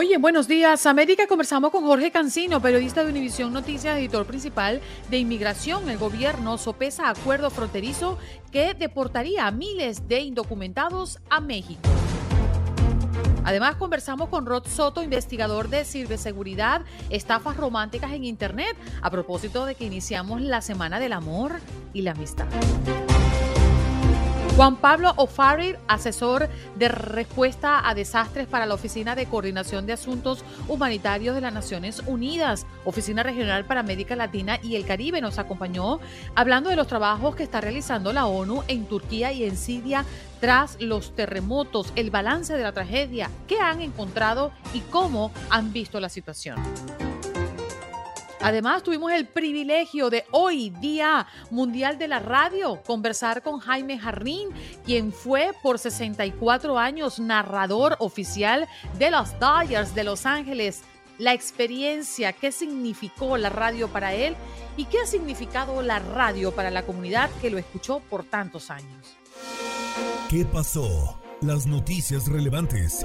Hoy en Buenos Días América conversamos con Jorge Cancino, periodista de Univisión Noticias, editor principal de Inmigración. El gobierno sopesa acuerdo fronterizo que deportaría a miles de indocumentados a México. Además, conversamos con Rod Soto, investigador de ciberseguridad, estafas románticas en Internet, a propósito de que iniciamos la Semana del Amor y la Amistad. Juan Pablo O'Farrill, asesor de respuesta a desastres para la Oficina de Coordinación de Asuntos Humanitarios de las Naciones Unidas, Oficina Regional para América Latina y el Caribe, nos acompañó hablando de los trabajos que está realizando la ONU en Turquía y en Siria tras los terremotos, el balance de la tragedia, qué han encontrado y cómo han visto la situación. Además, tuvimos el privilegio de hoy, Día Mundial de la Radio, conversar con Jaime Jarrín, quien fue por 64 años narrador oficial de los Dodgers de Los Ángeles. La experiencia, qué significó la radio para él y qué ha significado la radio para la comunidad que lo escuchó por tantos años. ¿Qué pasó? Las noticias relevantes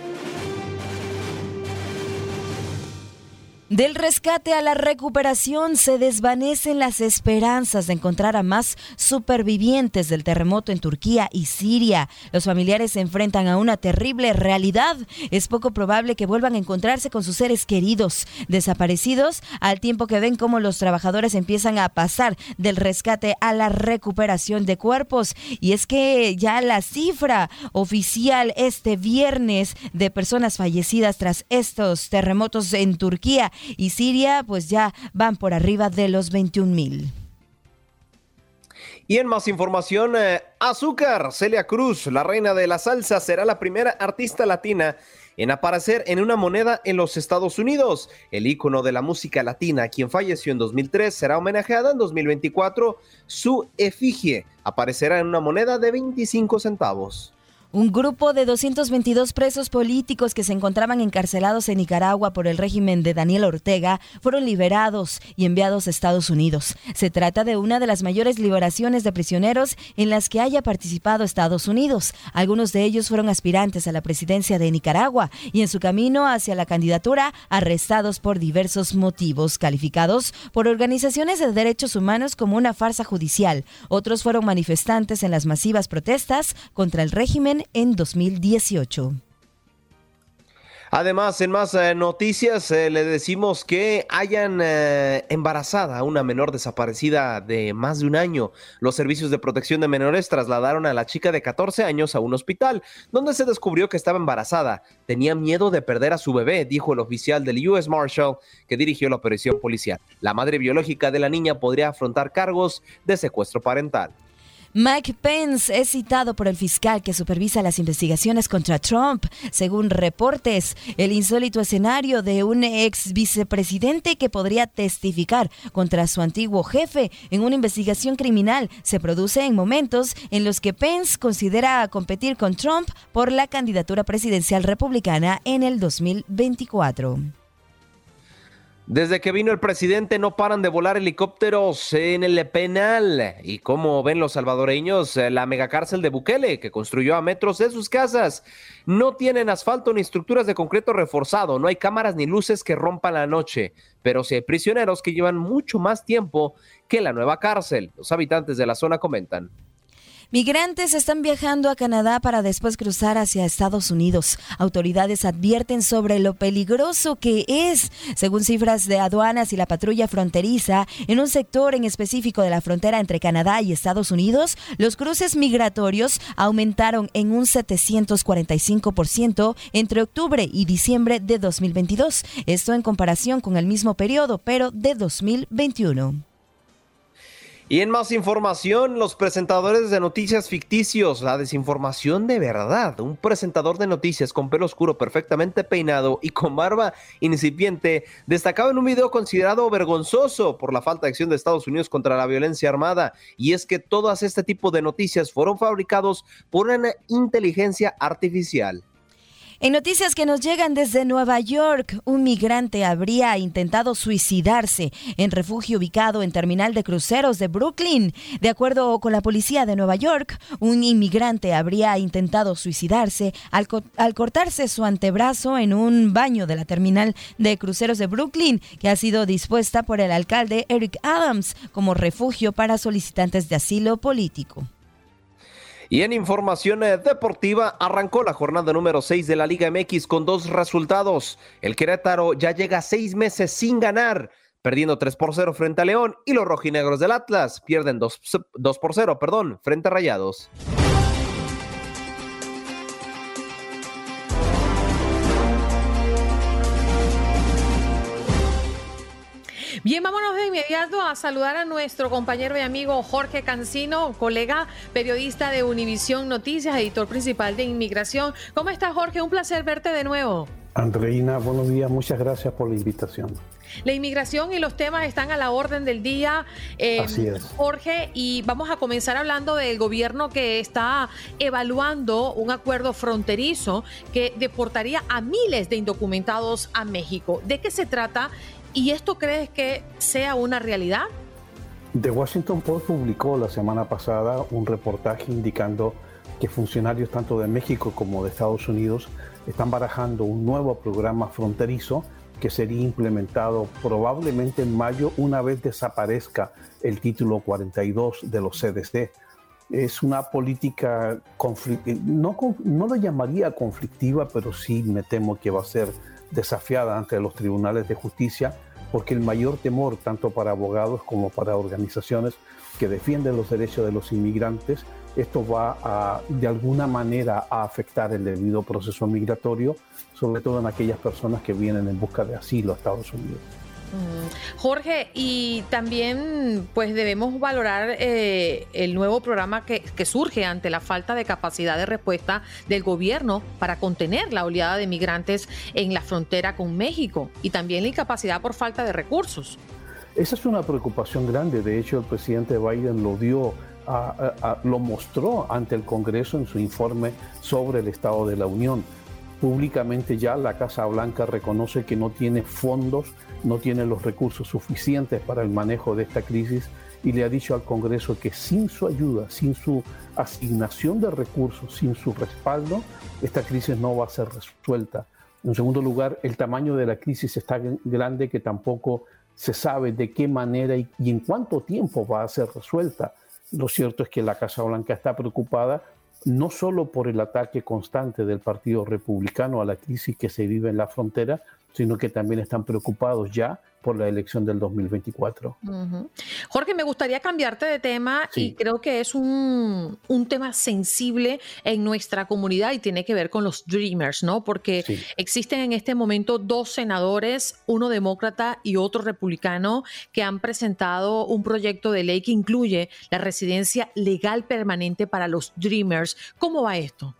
Del rescate a la recuperación se desvanecen las esperanzas de encontrar a más supervivientes del terremoto en Turquía y Siria. Los familiares se enfrentan a una terrible realidad. Es poco probable que vuelvan a encontrarse con sus seres queridos desaparecidos al tiempo que ven cómo los trabajadores empiezan a pasar del rescate a la recuperación de cuerpos. Y es que ya la cifra oficial este viernes de personas fallecidas tras estos terremotos en Turquía y Siria pues ya van por arriba de los 21 mil. Y en más información, eh, Azúcar, Celia Cruz, la reina de la salsa, será la primera artista latina en aparecer en una moneda en los Estados Unidos. El ícono de la música latina, quien falleció en 2003, será homenajeada en 2024. Su efigie aparecerá en una moneda de 25 centavos. Un grupo de 222 presos políticos que se encontraban encarcelados en Nicaragua por el régimen de Daniel Ortega fueron liberados y enviados a Estados Unidos. Se trata de una de las mayores liberaciones de prisioneros en las que haya participado Estados Unidos. Algunos de ellos fueron aspirantes a la presidencia de Nicaragua y en su camino hacia la candidatura arrestados por diversos motivos, calificados por organizaciones de derechos humanos como una farsa judicial. Otros fueron manifestantes en las masivas protestas contra el régimen en 2018. Además, en más eh, noticias, eh, le decimos que hayan eh, embarazada a una menor desaparecida de más de un año. Los servicios de protección de menores trasladaron a la chica de 14 años a un hospital, donde se descubrió que estaba embarazada. Tenía miedo de perder a su bebé, dijo el oficial del US Marshal que dirigió la operación policial. La madre biológica de la niña podría afrontar cargos de secuestro parental. Mike Pence es citado por el fiscal que supervisa las investigaciones contra Trump. Según reportes, el insólito escenario de un ex vicepresidente que podría testificar contra su antiguo jefe en una investigación criminal se produce en momentos en los que Pence considera competir con Trump por la candidatura presidencial republicana en el 2024. Desde que vino el presidente no paran de volar helicópteros en el penal. Y como ven los salvadoreños, eh, la megacárcel de Bukele, que construyó a metros de sus casas, no tienen asfalto ni estructuras de concreto reforzado, no hay cámaras ni luces que rompan la noche, pero sí hay prisioneros que llevan mucho más tiempo que la nueva cárcel. Los habitantes de la zona comentan. Migrantes están viajando a Canadá para después cruzar hacia Estados Unidos. Autoridades advierten sobre lo peligroso que es, según cifras de aduanas y la patrulla fronteriza, en un sector en específico de la frontera entre Canadá y Estados Unidos, los cruces migratorios aumentaron en un 745% entre octubre y diciembre de 2022. Esto en comparación con el mismo periodo, pero de 2021. Y en más información, los presentadores de noticias ficticios, la desinformación de verdad. Un presentador de noticias con pelo oscuro perfectamente peinado y con barba incipiente destacaba en un video considerado vergonzoso por la falta de acción de Estados Unidos contra la violencia armada. Y es que todas este tipo de noticias fueron fabricados por una inteligencia artificial. En noticias que nos llegan desde Nueva York, un migrante habría intentado suicidarse en refugio ubicado en terminal de cruceros de Brooklyn. De acuerdo con la policía de Nueva York, un inmigrante habría intentado suicidarse al, al cortarse su antebrazo en un baño de la terminal de cruceros de Brooklyn, que ha sido dispuesta por el alcalde Eric Adams como refugio para solicitantes de asilo político. Y en información eh, deportiva, arrancó la jornada número 6 de la Liga MX con dos resultados. El Querétaro ya llega seis meses sin ganar, perdiendo 3 por 0 frente a León, y los rojinegros del Atlas pierden 2, 2 por 0, perdón, frente a Rayados. Bien, vámonos de inmediato a saludar a nuestro compañero y amigo Jorge Cancino, colega periodista de Univisión Noticias, editor principal de Inmigración. ¿Cómo estás, Jorge? Un placer verte de nuevo. Andreina, buenos días, muchas gracias por la invitación. La inmigración y los temas están a la orden del día, eh, Así es. Jorge, y vamos a comenzar hablando del gobierno que está evaluando un acuerdo fronterizo que deportaría a miles de indocumentados a México. ¿De qué se trata ¿Y esto crees que sea una realidad? The Washington Post publicó la semana pasada un reportaje indicando que funcionarios tanto de México como de Estados Unidos están barajando un nuevo programa fronterizo que sería implementado probablemente en mayo una vez desaparezca el título 42 de los CDC. Es una política, no, no lo llamaría conflictiva, pero sí me temo que va a ser desafiada ante los tribunales de justicia, porque el mayor temor, tanto para abogados como para organizaciones que defienden los derechos de los inmigrantes, esto va a, de alguna manera a afectar el debido proceso migratorio, sobre todo en aquellas personas que vienen en busca de asilo a Estados Unidos. Jorge, y también pues debemos valorar eh, el nuevo programa que, surge ante la falta de capacidad de respuesta del gobierno para contener la oleada de migrantes en la frontera con México y también la incapacidad por falta de recursos. Esa es una preocupación grande. De hecho, el presidente Biden lo dio, lo mostró ante el Congreso en su informe sobre el Estado de la Unión. Públicamente ya la Casa Blanca reconoce que no tiene fondos no tiene los recursos suficientes para el manejo de esta crisis y le ha dicho al Congreso que sin su ayuda, sin su asignación de recursos, sin su respaldo, esta crisis no va a ser resuelta. En segundo lugar, el tamaño de la crisis es tan grande que tampoco se sabe de qué manera y, en cuánto tiempo va a ser resuelta. Lo cierto es que la Casa Blanca está preocupada no solo por el ataque constante del Partido Republicano a la crisis que se vive en la frontera, sino que también están preocupados ya por la elección del 2024. Jorge, me gustaría cambiarte de tema y creo que es un, tema sensible en nuestra comunidad y tiene que ver con los Dreamers, ¿no? Porque existen en este momento dos senadores, uno demócrata y otro republicano, que han presentado un proyecto de ley que incluye la residencia legal permanente para los Dreamers. ¿Cómo va esto?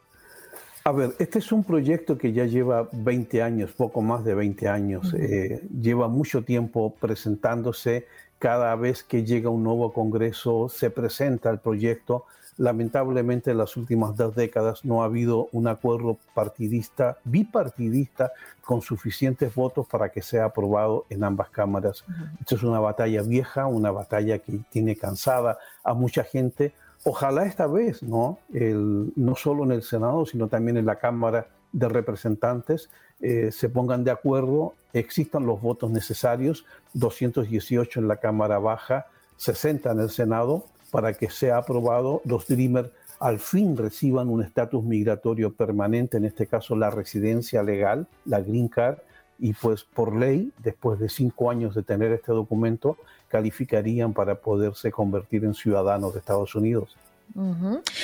A ver, este es un proyecto que ya lleva 20 años, poco más de 20 años. Eh, lleva mucho tiempo presentándose. Cada vez que llega un nuevo Congreso se presenta el proyecto. Lamentablemente en las últimas dos décadas no ha habido un acuerdo partidista, bipartidista, con suficientes votos para que sea aprobado en ambas cámaras. Esto es una batalla vieja, una batalla que tiene cansada a mucha gente Ojalá esta vez, ¿no? no solo en el Senado, sino también en la Cámara de Representantes, eh, se pongan de acuerdo, existan los votos necesarios, 218 en la Cámara Baja, 60 en el Senado, para que sea aprobado los Dreamers al fin reciban un estatus migratorio permanente, en este caso la residencia legal, la Green Card, y pues por ley, después de cinco años de tener este documento, calificarían para poderse convertir en ciudadanos de Estados Unidos.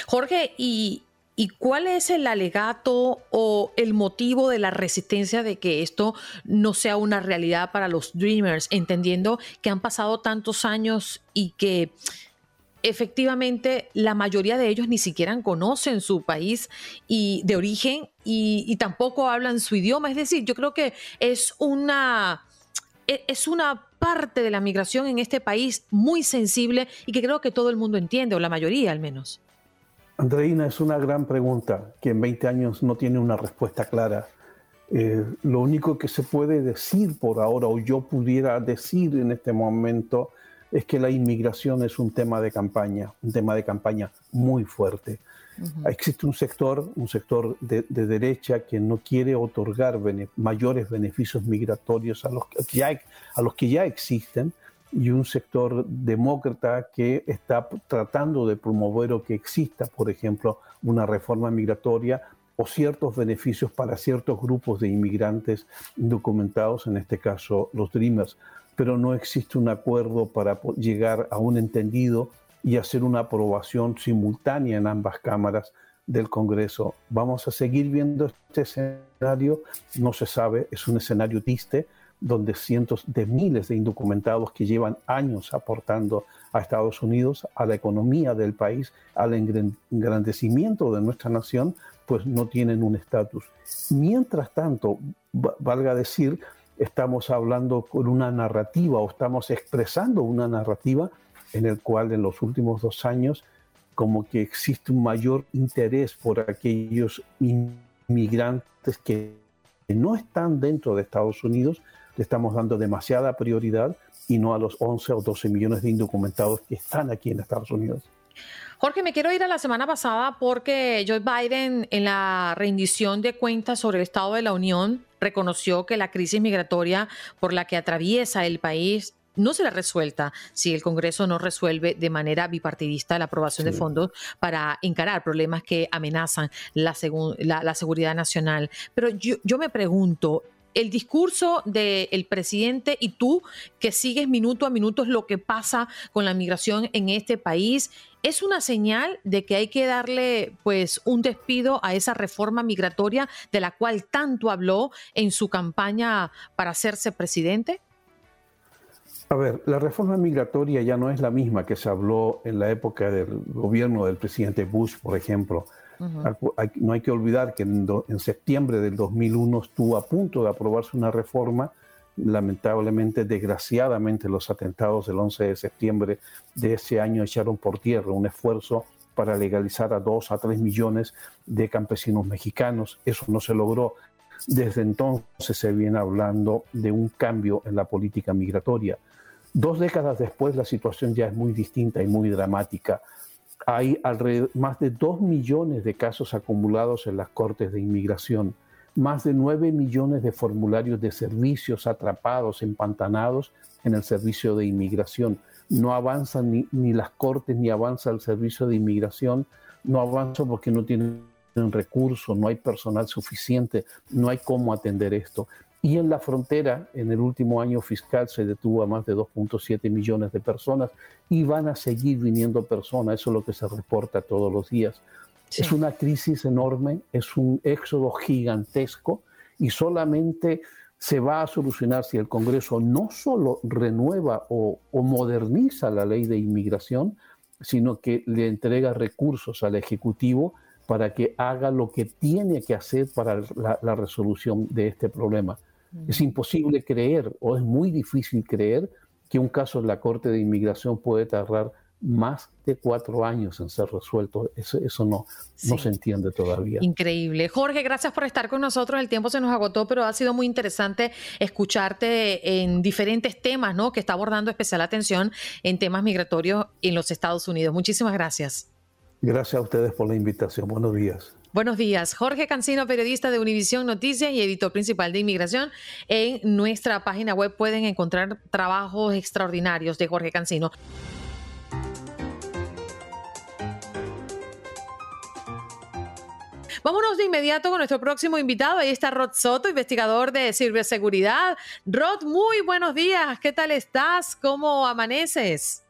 Jorge, ¿y, ¿y cuál es el alegato o el motivo de la resistencia de que esto no sea una realidad para los Dreamers, entendiendo que han pasado tantos años y que efectivamente la mayoría de ellos ni siquiera conocen su país y de origen y, tampoco hablan su idioma. Es decir, yo creo que es una, e, es una parte de la migración en este país muy sensible y que creo que todo el mundo entiende, o la mayoría al menos. Andreina, es una gran pregunta que en 20 años no tiene una respuesta clara. Eh, lo único que se puede decir por ahora, o yo pudiera decir en este momento, es que la inmigración es un tema de campaña, un tema de campaña muy fuerte. Existe un sector, un sector de, derecha que no quiere otorgar mayores beneficios migratorios a los, que ya, a los que ya existen y un sector demócrata que está tratando de promover o que exista, por ejemplo, una reforma migratoria o ciertos beneficios para ciertos grupos de inmigrantes indocumentados, en este caso los Dreamers pero no existe un acuerdo para llegar a un entendido y hacer una aprobación simultánea en ambas cámaras del Congreso. Vamos a seguir viendo este escenario, no se sabe, es un escenario triste, donde cientos de miles de indocumentados que llevan años aportando a Estados Unidos, a la economía del país, al engrandecimiento de nuestra nación, pues no tienen un estatus. Mientras tanto, valga decir, estamos hablando con una narrativa o estamos expresando una narrativa en el cual en los últimos dos años como que existe un mayor interés por aquellos inmigrantes que no están dentro de Estados Unidos, le estamos dando demasiada prioridad y no a los 11 o 12 millones de indocumentados que están aquí en Estados Unidos. Jorge, me quiero ir a la semana pasada porque Joe Biden en la rendición de cuentas sobre el Estado de la Unión reconoció que la crisis migratoria por la que atraviesa el país no será resuelta si el Congreso no resuelve de manera bipartidista la aprobación de fondos para encarar problemas que amenazan la, seguridad nacional. Pero yo, yo me pregunto, el discurso del presidente y tú que sigues minuto a minuto lo que pasa con la migración en este país, es una señal de que hay que darle pues un despido a esa reforma migratoria de la cual tanto habló en su campaña para hacerse presidente? A ver, la reforma migratoria ya no es la misma que se habló en la época del gobierno del presidente Bush, por ejemplo no hay que olvidar que en, septiembre del 2001 estuvo a punto de aprobarse una reforma. Lamentablemente, desgraciadamente, los atentados del 11 de septiembre de ese año echaron por tierra un esfuerzo para legalizar a dos a tres millones de campesinos mexicanos. Eso no se logró. Desde entonces se viene hablando de un cambio en la política migratoria. Dos décadas después la situación ya es muy distinta y muy dramática hay más de 2 millones de casos acumulados en las cortes de inmigración, más de 9 millones de formularios de servicios atrapados, empantanados en el servicio de inmigración. No avanzan ni, ni las cortes ni avanza el servicio de inmigración, no avanza porque no tienen recursos, no hay personal suficiente, no hay cómo atender esto. Y en la frontera, en el último año fiscal, se detuvo a más de 2.7 millones de personas y van a seguir viniendo personas. Eso es lo que se reporta todos los días. Es una crisis enorme, es un éxodo gigantesco y solamente se va a solucionar si el Congreso no solo renueva o, moderniza la ley de inmigración, sino que le entrega recursos al Ejecutivo para que haga lo que tiene que hacer para la resolución de este problema. Es imposible creer o es muy difícil creer que un caso en la Corte de Inmigración puede tardar más de cuatro años en ser resuelto. Eso, eso no, no se entiende todavía. Increíble. Jorge, gracias por estar con nosotros. El tiempo se nos agotó, pero ha sido muy interesante escucharte en diferentes temas, ¿no? Que está abordando especial atención en temas migratorios en los Estados Unidos. Muchísimas gracias. Gracias a ustedes por la invitación. Buenos días. Buenos días. Jorge Cancino, periodista de Univisión Noticias y editor principal de Inmigración. En nuestra página web pueden encontrar trabajos extraordinarios de Jorge Cancino. Vámonos de inmediato con nuestro próximo invitado. Ahí está Rod Soto, investigador de ciberseguridad. Rod, muy buenos días. ¿Qué tal estás? ¿Cómo amaneces?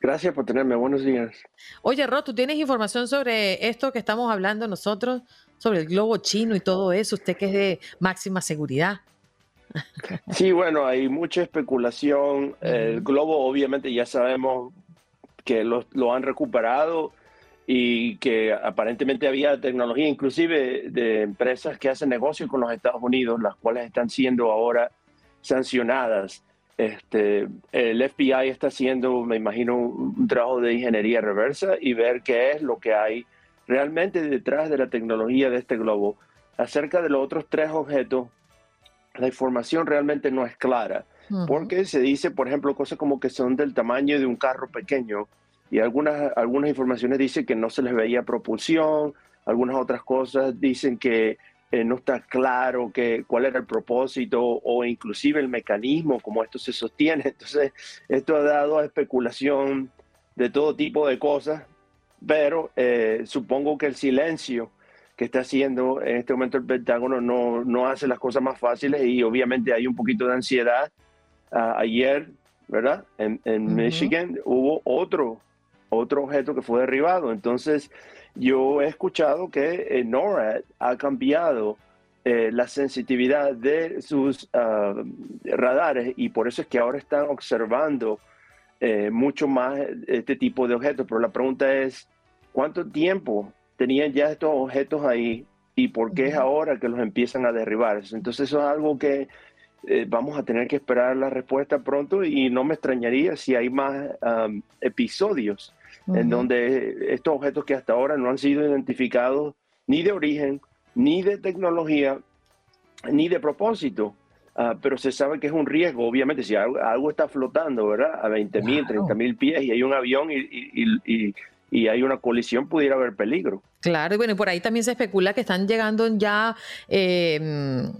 Gracias por tenerme. Buenos días. Oye, Rod, ¿tú tienes información sobre esto que estamos hablando nosotros, sobre el globo chino y todo eso? Usted que es de máxima seguridad. Sí, bueno, hay mucha especulación. El globo, obviamente, ya sabemos que lo, lo, han recuperado y que aparentemente había tecnología, inclusive de empresas que hacen negocios con los Estados Unidos, las cuales están siendo ahora sancionadas. Este, el FBI está haciendo, me imagino, un, trabajo de ingeniería reversa y ver qué es lo que hay realmente detrás de la tecnología de este globo. Acerca de los otros tres objetos, la información realmente no es clara, porque se dice, por ejemplo, cosas como que son del tamaño de un carro pequeño y algunas, algunas informaciones dicen que no se les veía propulsión, algunas otras cosas dicen que eh, no está claro que, cuál era el propósito o inclusive el mecanismo como esto se sostiene. Entonces, esto ha dado a especulación de todo tipo de cosas, pero eh, supongo que el silencio que está haciendo en este momento el Pentágono no, no hace las cosas más fáciles y obviamente hay un poquito de ansiedad. Ah, ayer, ¿verdad? En, Michigan hubo otro, otro objeto que fue derribado. Entonces, yo he escuchado que eh, NORAD ha cambiado eh, la sensitividad de sus ah, radares y por eso es que ahora están observando eh, mucho más este tipo de objetos. Pero la pregunta es, ¿cuánto tiempo tenían ya estos objetos ahí y por qué es ahora que los empiezan a derribar? Entonces eso es algo que vamos a tener que esperar la respuesta pronto y no me extrañaría si hay más episodios en donde estos objetos que hasta ahora no han sido identificados ni de origen, ni de tecnología, ni de propósito, ah, pero se sabe que es un riesgo, obviamente, si algo, está flotando, ¿verdad? A 20 mil, 30 mil pies y hay un avión y, y, hay una colisión, pudiera haber peligro. Claro, y bueno, por ahí también se especula que están llegando ya... Eh,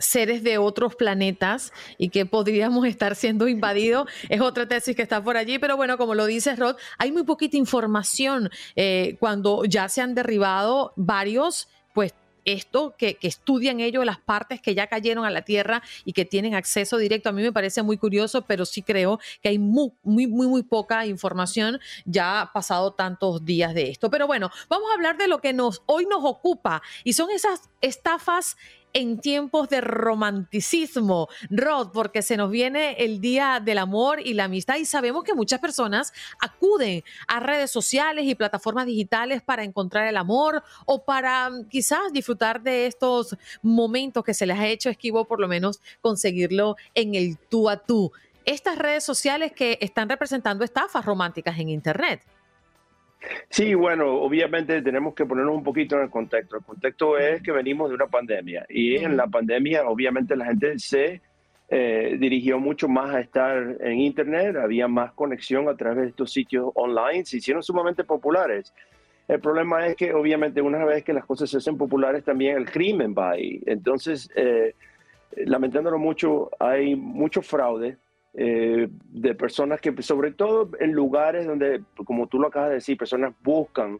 seres de otros planetas y que podríamos estar siendo invadidos. Es otra tesis que está por allí, pero bueno, como lo dice Rod, hay muy poquita información eh, cuando ya se han derribado varios, pues esto, que, estudian ellos las partes que ya cayeron a la Tierra y que tienen acceso directo. A mí me parece muy curioso, pero sí creo que hay muy, muy, muy, muy poca información ya pasado tantos días de esto. Pero bueno, vamos a hablar de lo que nos, hoy nos ocupa y son esas estafas en tiempos de romanticismo, Rod, porque se nos viene el Día del Amor y la Amistad y sabemos que muchas personas acuden a redes sociales y plataformas digitales para encontrar el amor o para mm, quizás disfrutar de estos momentos que se les ha hecho esquivo, por lo menos conseguirlo en el tú a tú. Estas redes sociales que están representando estafas románticas en Internet. Sí, bueno, obviamente tenemos que ponernos un poquito en el contexto. El contexto es que venimos de una pandemia y en la pandemia obviamente la gente se eh, dirigió mucho más a estar en Internet, había más conexión a través de estos sitios online, se hicieron sumamente populares. El problema es que obviamente una vez que las cosas se hacen populares también el crimen va ahí. Entonces, eh, lamentándolo mucho, hay mucho fraude eh, de personas que, sobre todo en lugares donde, como tú lo acabas de decir, personas buscan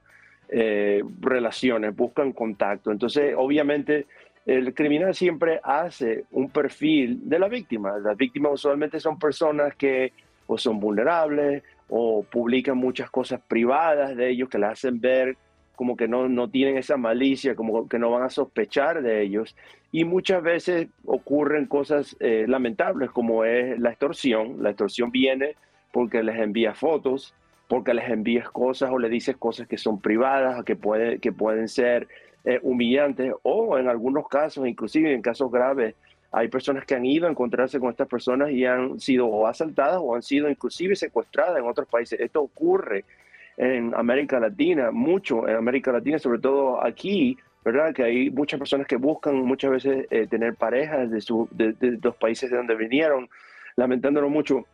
eh, relaciones, buscan contacto. Entonces, obviamente, el criminal siempre hace un perfil de la víctima. Las víctimas usualmente son personas que o son vulnerables o publican muchas cosas privadas de ellos que las hacen ver como que no, no tienen esa malicia, como que no van a sospechar de ellos. Y muchas veces ocurren cosas eh, lamentables como es la extorsión. La extorsión viene porque les envías fotos, porque les envías cosas o le dices cosas que son privadas, que, puede, que pueden ser eh, humillantes o en algunos casos, inclusive en casos graves, hay personas que han ido a encontrarse con estas personas y han sido asaltadas o han sido inclusive secuestradas en otros países. Esto ocurre en América Latina, mucho en América Latina, sobre todo aquí, ¿verdad? Que hay muchas personas que buscan muchas veces eh, tener parejas de, su, de, los países de donde vinieron, lamentándolo mucho.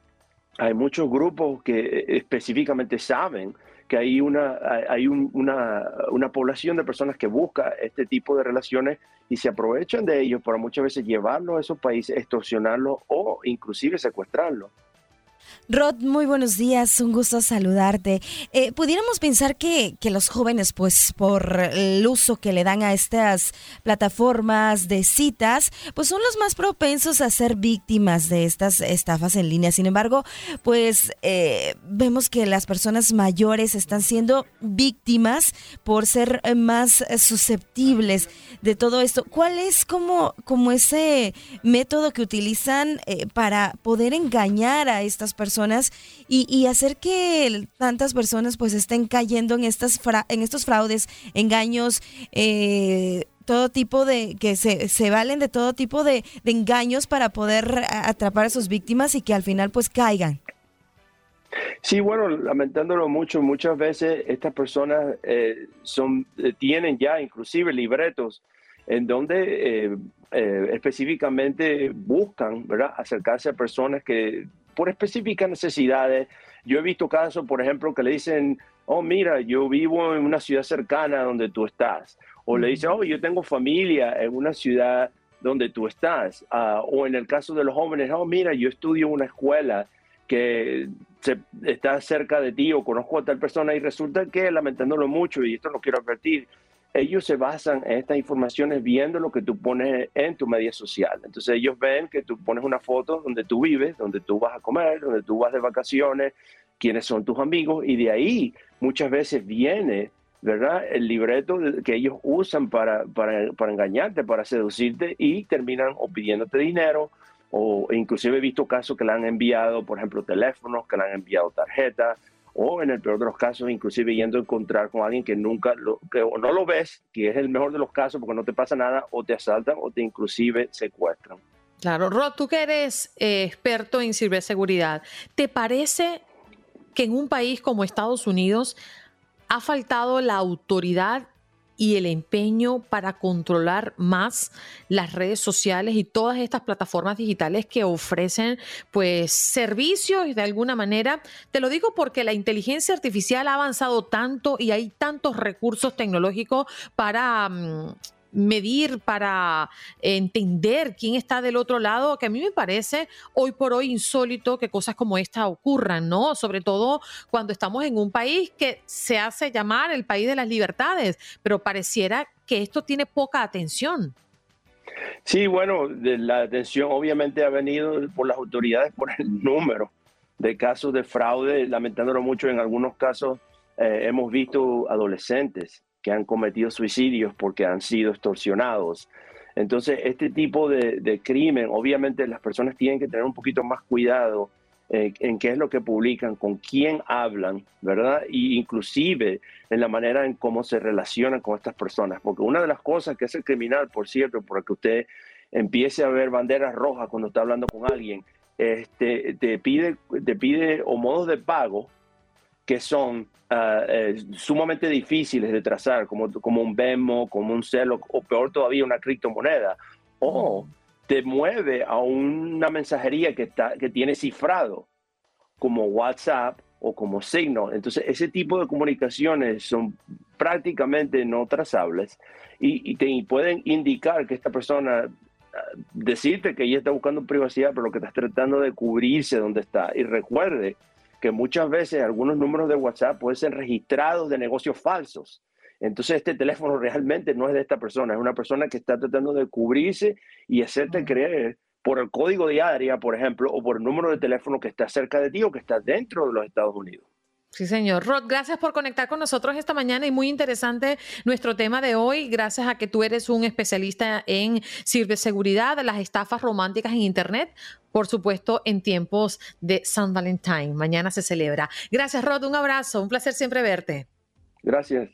Hay muchos grupos que eh, específicamente saben que hay una, hay una, una, población de personas que busca este tipo de relaciones y se aprovechan de ellos para muchas veces llevarlos a esos países, extorsionarlos o inclusive secuestrarlos. Rod, muy buenos días, un gusto saludarte. Eh, pudiéramos pensar que, que, los jóvenes, pues por el uso que le dan a estas plataformas de citas, pues son los más propensos a ser víctimas de estas estafas en línea. Sin embargo, pues eh, vemos que las personas mayores están siendo víctimas por ser más susceptibles de todo esto. ¿Cuál es como, como ese método que utilizan eh, para poder engañar a estas personas? Y, hacer que tantas personas pues estén cayendo en, estas en estos fraudes, engaños, eh, todo tipo de, que se, se, valen de todo tipo de, engaños para poder atrapar a sus víctimas y que al final pues caigan. Sí, bueno, lamentándolo mucho, muchas veces estas personas eh, son, eh, tienen ya inclusive libretos en donde específicamente buscan ¿verdad? acercarse a personas que por específicas necesidades. Yo he visto casos, por ejemplo, que le dicen, oh, mira, yo vivo en una ciudad cercana donde tú estás. O le dicen, oh, yo tengo familia en una ciudad donde tú estás. Ah, o en el caso de los jóvenes, oh, mira, yo estudio en una escuela que está cerca de ti o conozco a tal persona y resulta que, lamentándolo mucho, y esto lo quiero advertir, ellos se basan en estas informaciones viendo lo que tú pones en tu media social. Entonces ellos ven que tú pones una foto donde tú vives, donde tú vas a comer, donde tú vas de vacaciones, quiénes son tus amigos y de ahí muchas veces viene, ¿verdad? El libreto que ellos usan para, para, para engañarte, para seducirte y terminan o pidiéndote dinero o inclusive he visto casos que le han enviado, por ejemplo, teléfonos, que le han enviado tarjetas o en el peor de los casos, inclusive yendo a encontrar con alguien que nunca lo, que o no lo ves, que es el mejor de los casos porque no te pasa nada, o te asaltan o te inclusive secuestran. Claro, Rod, tú que eres eh, experto en ciberseguridad, ¿te parece que en un país como Estados Unidos ha faltado la autoridad y el empeño para controlar más las redes sociales y todas estas plataformas digitales que ofrecen pues servicios de alguna manera. Te lo digo porque la inteligencia artificial ha avanzado tanto y hay tantos recursos tecnológicos para... Mm, medir, para entender quién está del otro lado, que a mí me parece hoy por hoy insólito que cosas como esta ocurran, ¿no? Sobre todo cuando estamos en un país que se hace llamar el país de las libertades, pero pareciera que esto tiene poca atención. Sí, bueno, la atención obviamente ha venido por las autoridades por el número de casos de fraude, lamentándolo mucho, en algunos casos eh, hemos visto adolescentes que han cometido suicidios porque han sido extorsionados. Entonces, este tipo de, crimen, obviamente las personas tienen que tener un poquito más cuidado eh, en qué es lo que publican, con quién hablan, ¿verdad? Y inclusive en la manera en cómo se relacionan con estas personas. Porque una de las cosas que es el criminal, por cierto, para que usted empiece a ver banderas rojas cuando está hablando con alguien, este, te, pide, te pide o modos de pago que son ah, eh, sumamente difíciles de trazar, como, como un Venmo, como un Celo, o peor todavía una criptomoneda, o te mueve a una mensajería que, está, que tiene cifrado, como WhatsApp o como Signal. Entonces, ese tipo de comunicaciones son prácticamente no trazables y, y te pueden indicar que esta persona ah, decirte que ella está buscando privacidad, pero que estás tratando de cubrirse donde está. Y recuerde que muchas veces algunos números de WhatsApp pueden ser registrados de negocios falsos. Entonces este teléfono realmente no es de esta persona, es una persona que está tratando de cubrirse y hacerte creer por el código de área, por ejemplo, o por el número de teléfono que está cerca de ti o que está dentro de los Estados Unidos. Sí, señor. Rod, gracias por conectar con nosotros esta mañana y muy interesante nuestro tema de hoy. Gracias a que tú eres un especialista en ciberseguridad, las estafas románticas en Internet, por supuesto, en tiempos de San Valentín. Mañana se celebra. Gracias, Rod. Un abrazo. Un placer siempre verte. Gracias.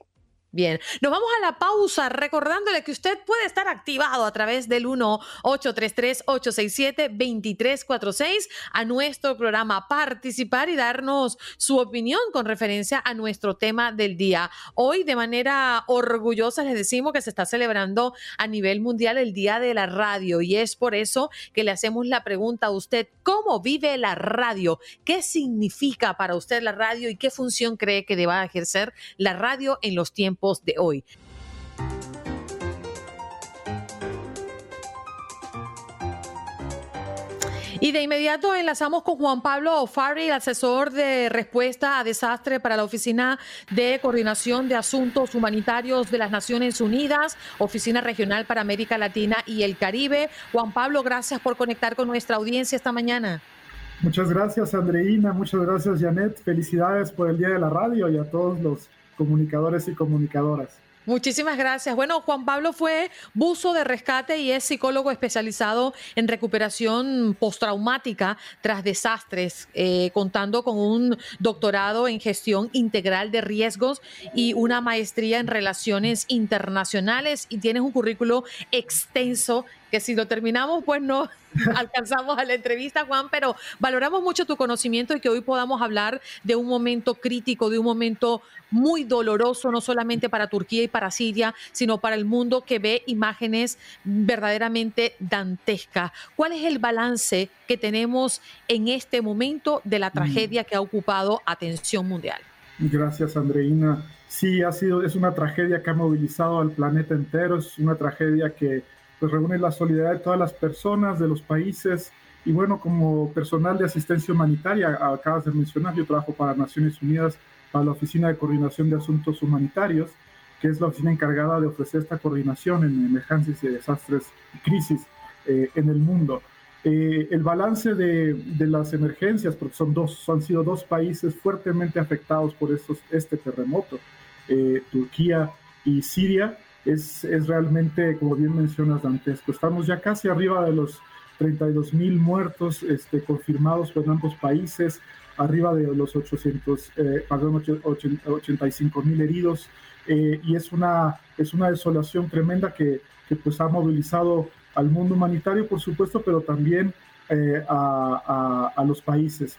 Bien, nos vamos a la pausa recordándole que usted puede estar activado a través del 1-833-867-2346 a nuestro programa Participar y darnos su opinión con referencia a nuestro tema del día. Hoy, de manera orgullosa, les decimos que se está celebrando a nivel mundial el Día de la Radio y es por eso que le hacemos la pregunta a usted, ¿cómo vive la radio? ¿Qué significa para usted la radio y qué función cree que deba ejercer la radio en los tiempos? De hoy. Y de inmediato enlazamos con Juan Pablo O'Farrill, asesor de respuesta a desastre para la Oficina de Coordinación de Asuntos Humanitarios de las Naciones Unidas, Oficina Regional para América Latina y el Caribe. Juan Pablo, gracias por conectar con nuestra audiencia esta mañana. Muchas gracias, Andreina. Muchas gracias, Janet. Felicidades por el Día de la Radio y a todos los comunicadores y comunicadoras. Muchísimas gracias. Bueno, Juan Pablo fue buzo de rescate y es psicólogo especializado en recuperación postraumática tras desastres, eh, contando con un doctorado en gestión integral de riesgos y una maestría en relaciones internacionales y tienes un currículo extenso que si lo terminamos, pues no alcanzamos a la entrevista, Juan, pero valoramos mucho tu conocimiento y que hoy podamos hablar de un momento crítico, de un momento muy doloroso, no solamente para Turquía y para Siria, sino para el mundo que ve imágenes verdaderamente dantescas. ¿Cuál es el balance que tenemos en este momento de la mm. tragedia que ha ocupado atención mundial? Gracias, Andreina. Sí, ha sido, es una tragedia que ha movilizado al planeta entero, es una tragedia que pues reúne la solidaridad de todas las personas, de los países. Y bueno, como personal de asistencia humanitaria, acabas de mencionar, yo trabajo para Naciones Unidas, para la Oficina de Coordinación de Asuntos Humanitarios, que es la oficina encargada de ofrecer esta coordinación en emergencias y desastres y crisis eh, en el mundo. Eh, el balance de, de, las emergencias, porque son dos, han sido dos países fuertemente afectados por estos, este terremoto, eh, Turquía y Siria, es, es realmente, como bien mencionas, dantesco. Estamos ya casi arriba de los 32 mil muertos este, confirmados en ambos países, arriba de los 800, eh, perdón, 85 mil heridos, eh, y es una, es una desolación tremenda que, que, pues ha movilizado al mundo humanitario, por supuesto, pero también eh, a, a, a, los países.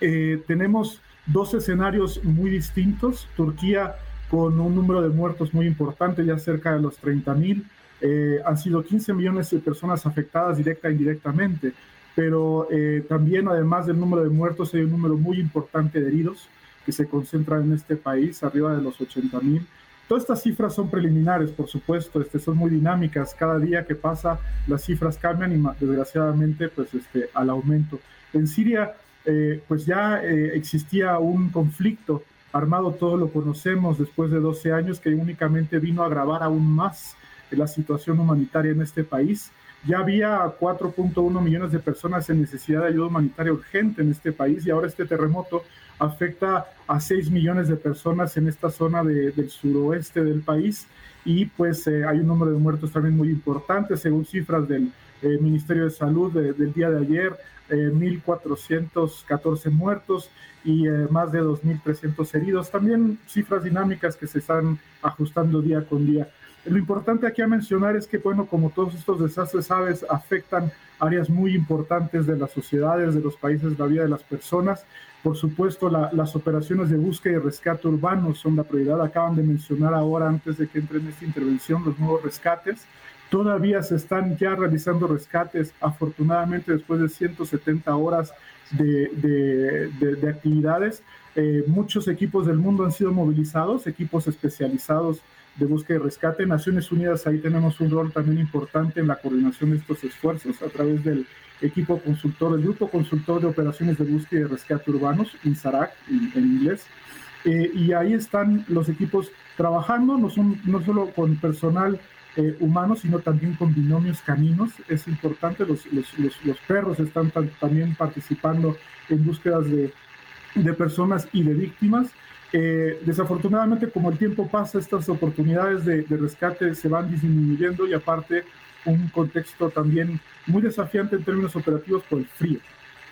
Eh, tenemos dos escenarios muy distintos. Turquía con un número de muertos muy importante, ya cerca de los 30 mil. Eh, han sido 15 millones de personas afectadas directa e indirectamente, pero eh, también además del número de muertos hay un número muy importante de heridos que se concentran en este país, arriba de los 80 mil. Todas estas cifras son preliminares, por supuesto, este, son muy dinámicas. Cada día que pasa las cifras cambian y desgraciadamente pues este, al aumento. En Siria eh, pues ya existía un conflicto armado todo lo conocemos después de 12 años que únicamente vino a agravar aún más la situación humanitaria en este país. Ya había 4.1 millones de personas en necesidad de ayuda humanitaria urgente en este país y ahora este terremoto afecta a 6 millones de personas en esta zona del suroeste del país y pues eh, hay un número de muertos también muy importante según cifras del eh, Ministerio de Salud del día de ayer, 1.414 eh, muertos y eh, más de 2.300 heridos. También cifras dinámicas que se están ajustando día con día. Lo importante aquí a mencionar es que, bueno, como todos estos desastres, sabes, afectan áreas muy importantes de las sociedades, de los países, la vida de las personas. Por supuesto, las operaciones de búsqueda y rescate urbanos son la prioridad. Acaban de mencionar ahora, antes de que entre en esta intervención, los nuevos rescates. Todavía se están ya realizando rescates, afortunadamente después de 170 horas de, de, actividades. Eh, muchos equipos del mundo han sido movilizados, equipos especializados de búsqueda y rescate. Naciones Unidas ahí tenemos un rol también importante en la coordinación de estos esfuerzos a través del equipo consultor, el grupo consultor de operaciones de búsqueda y rescate urbanos, INSARAC en, inglés. Eh, y ahí están los equipos trabajando, no, son, no solo con personal eh, humanos, sino también con binomios caninos. Es importante, los, los, perros están también participando en búsquedas de, de personas y de víctimas. Eh, desafortunadamente, como el tiempo pasa, estas oportunidades de, de, rescate se van disminuyendo y aparte un contexto también muy desafiante en términos operativos por el frío.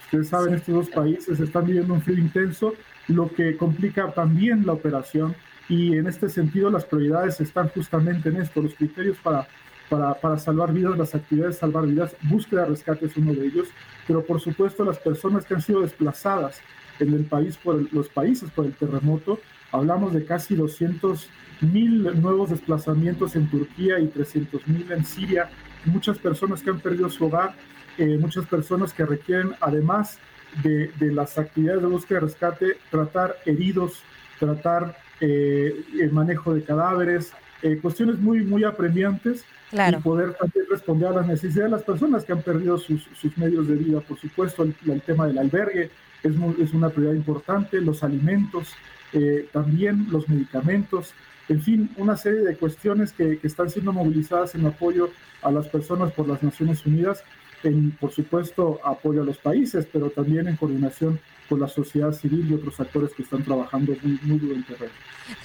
Ustedes saben, estos dos países están viviendo un frío intenso, lo que complica también la operación y en este sentido las prioridades están justamente en esto, los criterios para, para, para, salvar vidas, las actividades de salvar vidas, búsqueda de rescate es uno de ellos, pero por supuesto las personas que han sido desplazadas en el país por los países por el terremoto, hablamos de casi 200 mil nuevos desplazamientos en Turquía y 300 mil en Siria, muchas personas que han perdido su hogar, eh, muchas personas que requieren además de, de las actividades de búsqueda de rescate, tratar heridos, tratar eh, el manejo de cadáveres, eh, cuestiones muy, muy apremiantes y poder también responder a las necesidades de las personas que han perdido sus, sus medios de vida. Por supuesto, el, tema del albergue es, es, una prioridad importante, los alimentos, eh, también los medicamentos, en fin, una serie de cuestiones que, que, están siendo movilizadas en apoyo a las personas por las Naciones Unidas, en, por supuesto, apoyo a los países, pero también en coordinación con la sociedad civil y otros actores que están trabajando muy, muy duro en terreno.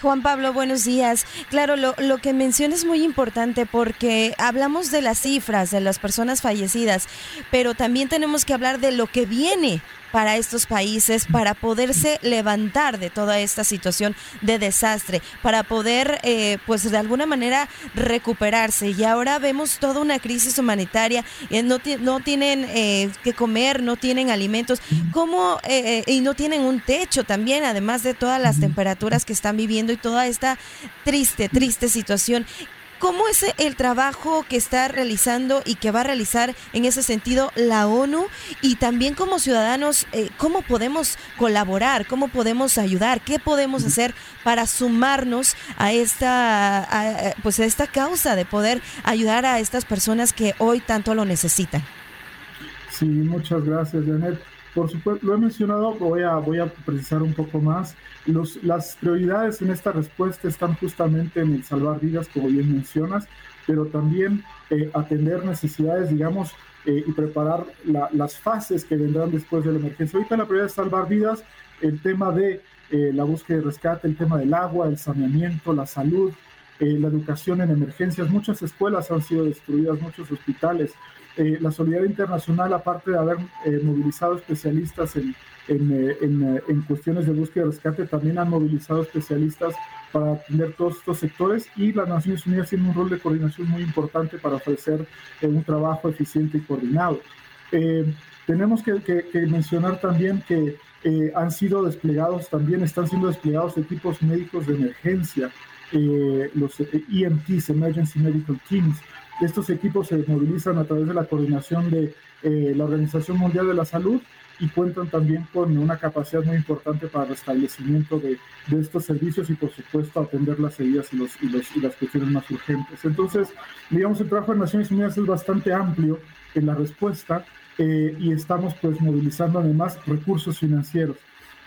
Juan Pablo, buenos días. Claro, lo, lo que menciona es muy importante porque hablamos de las cifras de las personas fallecidas, pero también tenemos que hablar de lo que viene para estos países para poderse levantar de toda esta situación de desastre, para poder, eh, pues de alguna manera, recuperarse. Y ahora vemos toda una crisis humanitaria, eh, no, no tienen eh, que comer, no tienen alimentos, ¿cómo, y no tienen un techo también, además de todas las temperaturas que están viviendo y toda esta triste, triste situación. ¿Cómo es el trabajo que está realizando y que va a realizar en ese sentido la ONU? Y también como ciudadanos, eh, ¿cómo podemos colaborar? ¿Cómo podemos ayudar? ¿Qué podemos hacer para sumarnos a esta, pues a esta causa de poder ayudar a estas personas que hoy tanto lo necesitan? Sí, muchas gracias, Janet. Por supuesto, lo he mencionado, voy a, voy a precisar un poco más. Los, las prioridades en esta respuesta están justamente en el salvar vidas, como bien mencionas, pero también eh, atender necesidades, digamos, eh, y preparar las fases que vendrán después de la emergencia. Ahorita la prioridad es salvar vidas, el tema de eh, la búsqueda de rescate, el tema del agua, el saneamiento, la salud, la educación en emergencias. Muchas escuelas han sido destruidas, muchos hospitales. Eh, la solidaridad internacional, aparte de haber eh, movilizado especialistas en, eh, en, cuestiones de búsqueda y rescate, también han movilizado especialistas para atender todos estos sectores y las Naciones Unidas tienen un rol de coordinación muy importante para ofrecer un trabajo eficiente y coordinado. tenemos que, que, mencionar también que han sido desplegados, también están siendo desplegados equipos médicos de emergencia, los EMTs, Emergency Medical Teams, estos equipos se movilizan a través de la coordinación de eh, la Organización Mundial de la Salud y cuentan también con una capacidad muy importante para el restablecimiento de, de estos servicios y por supuesto atender las heridas y, los, y, los, y, las cuestiones más urgentes. Entonces, digamos, el trabajo de Naciones Unidas es bastante amplio en la respuesta eh, y estamos pues movilizando además recursos financieros.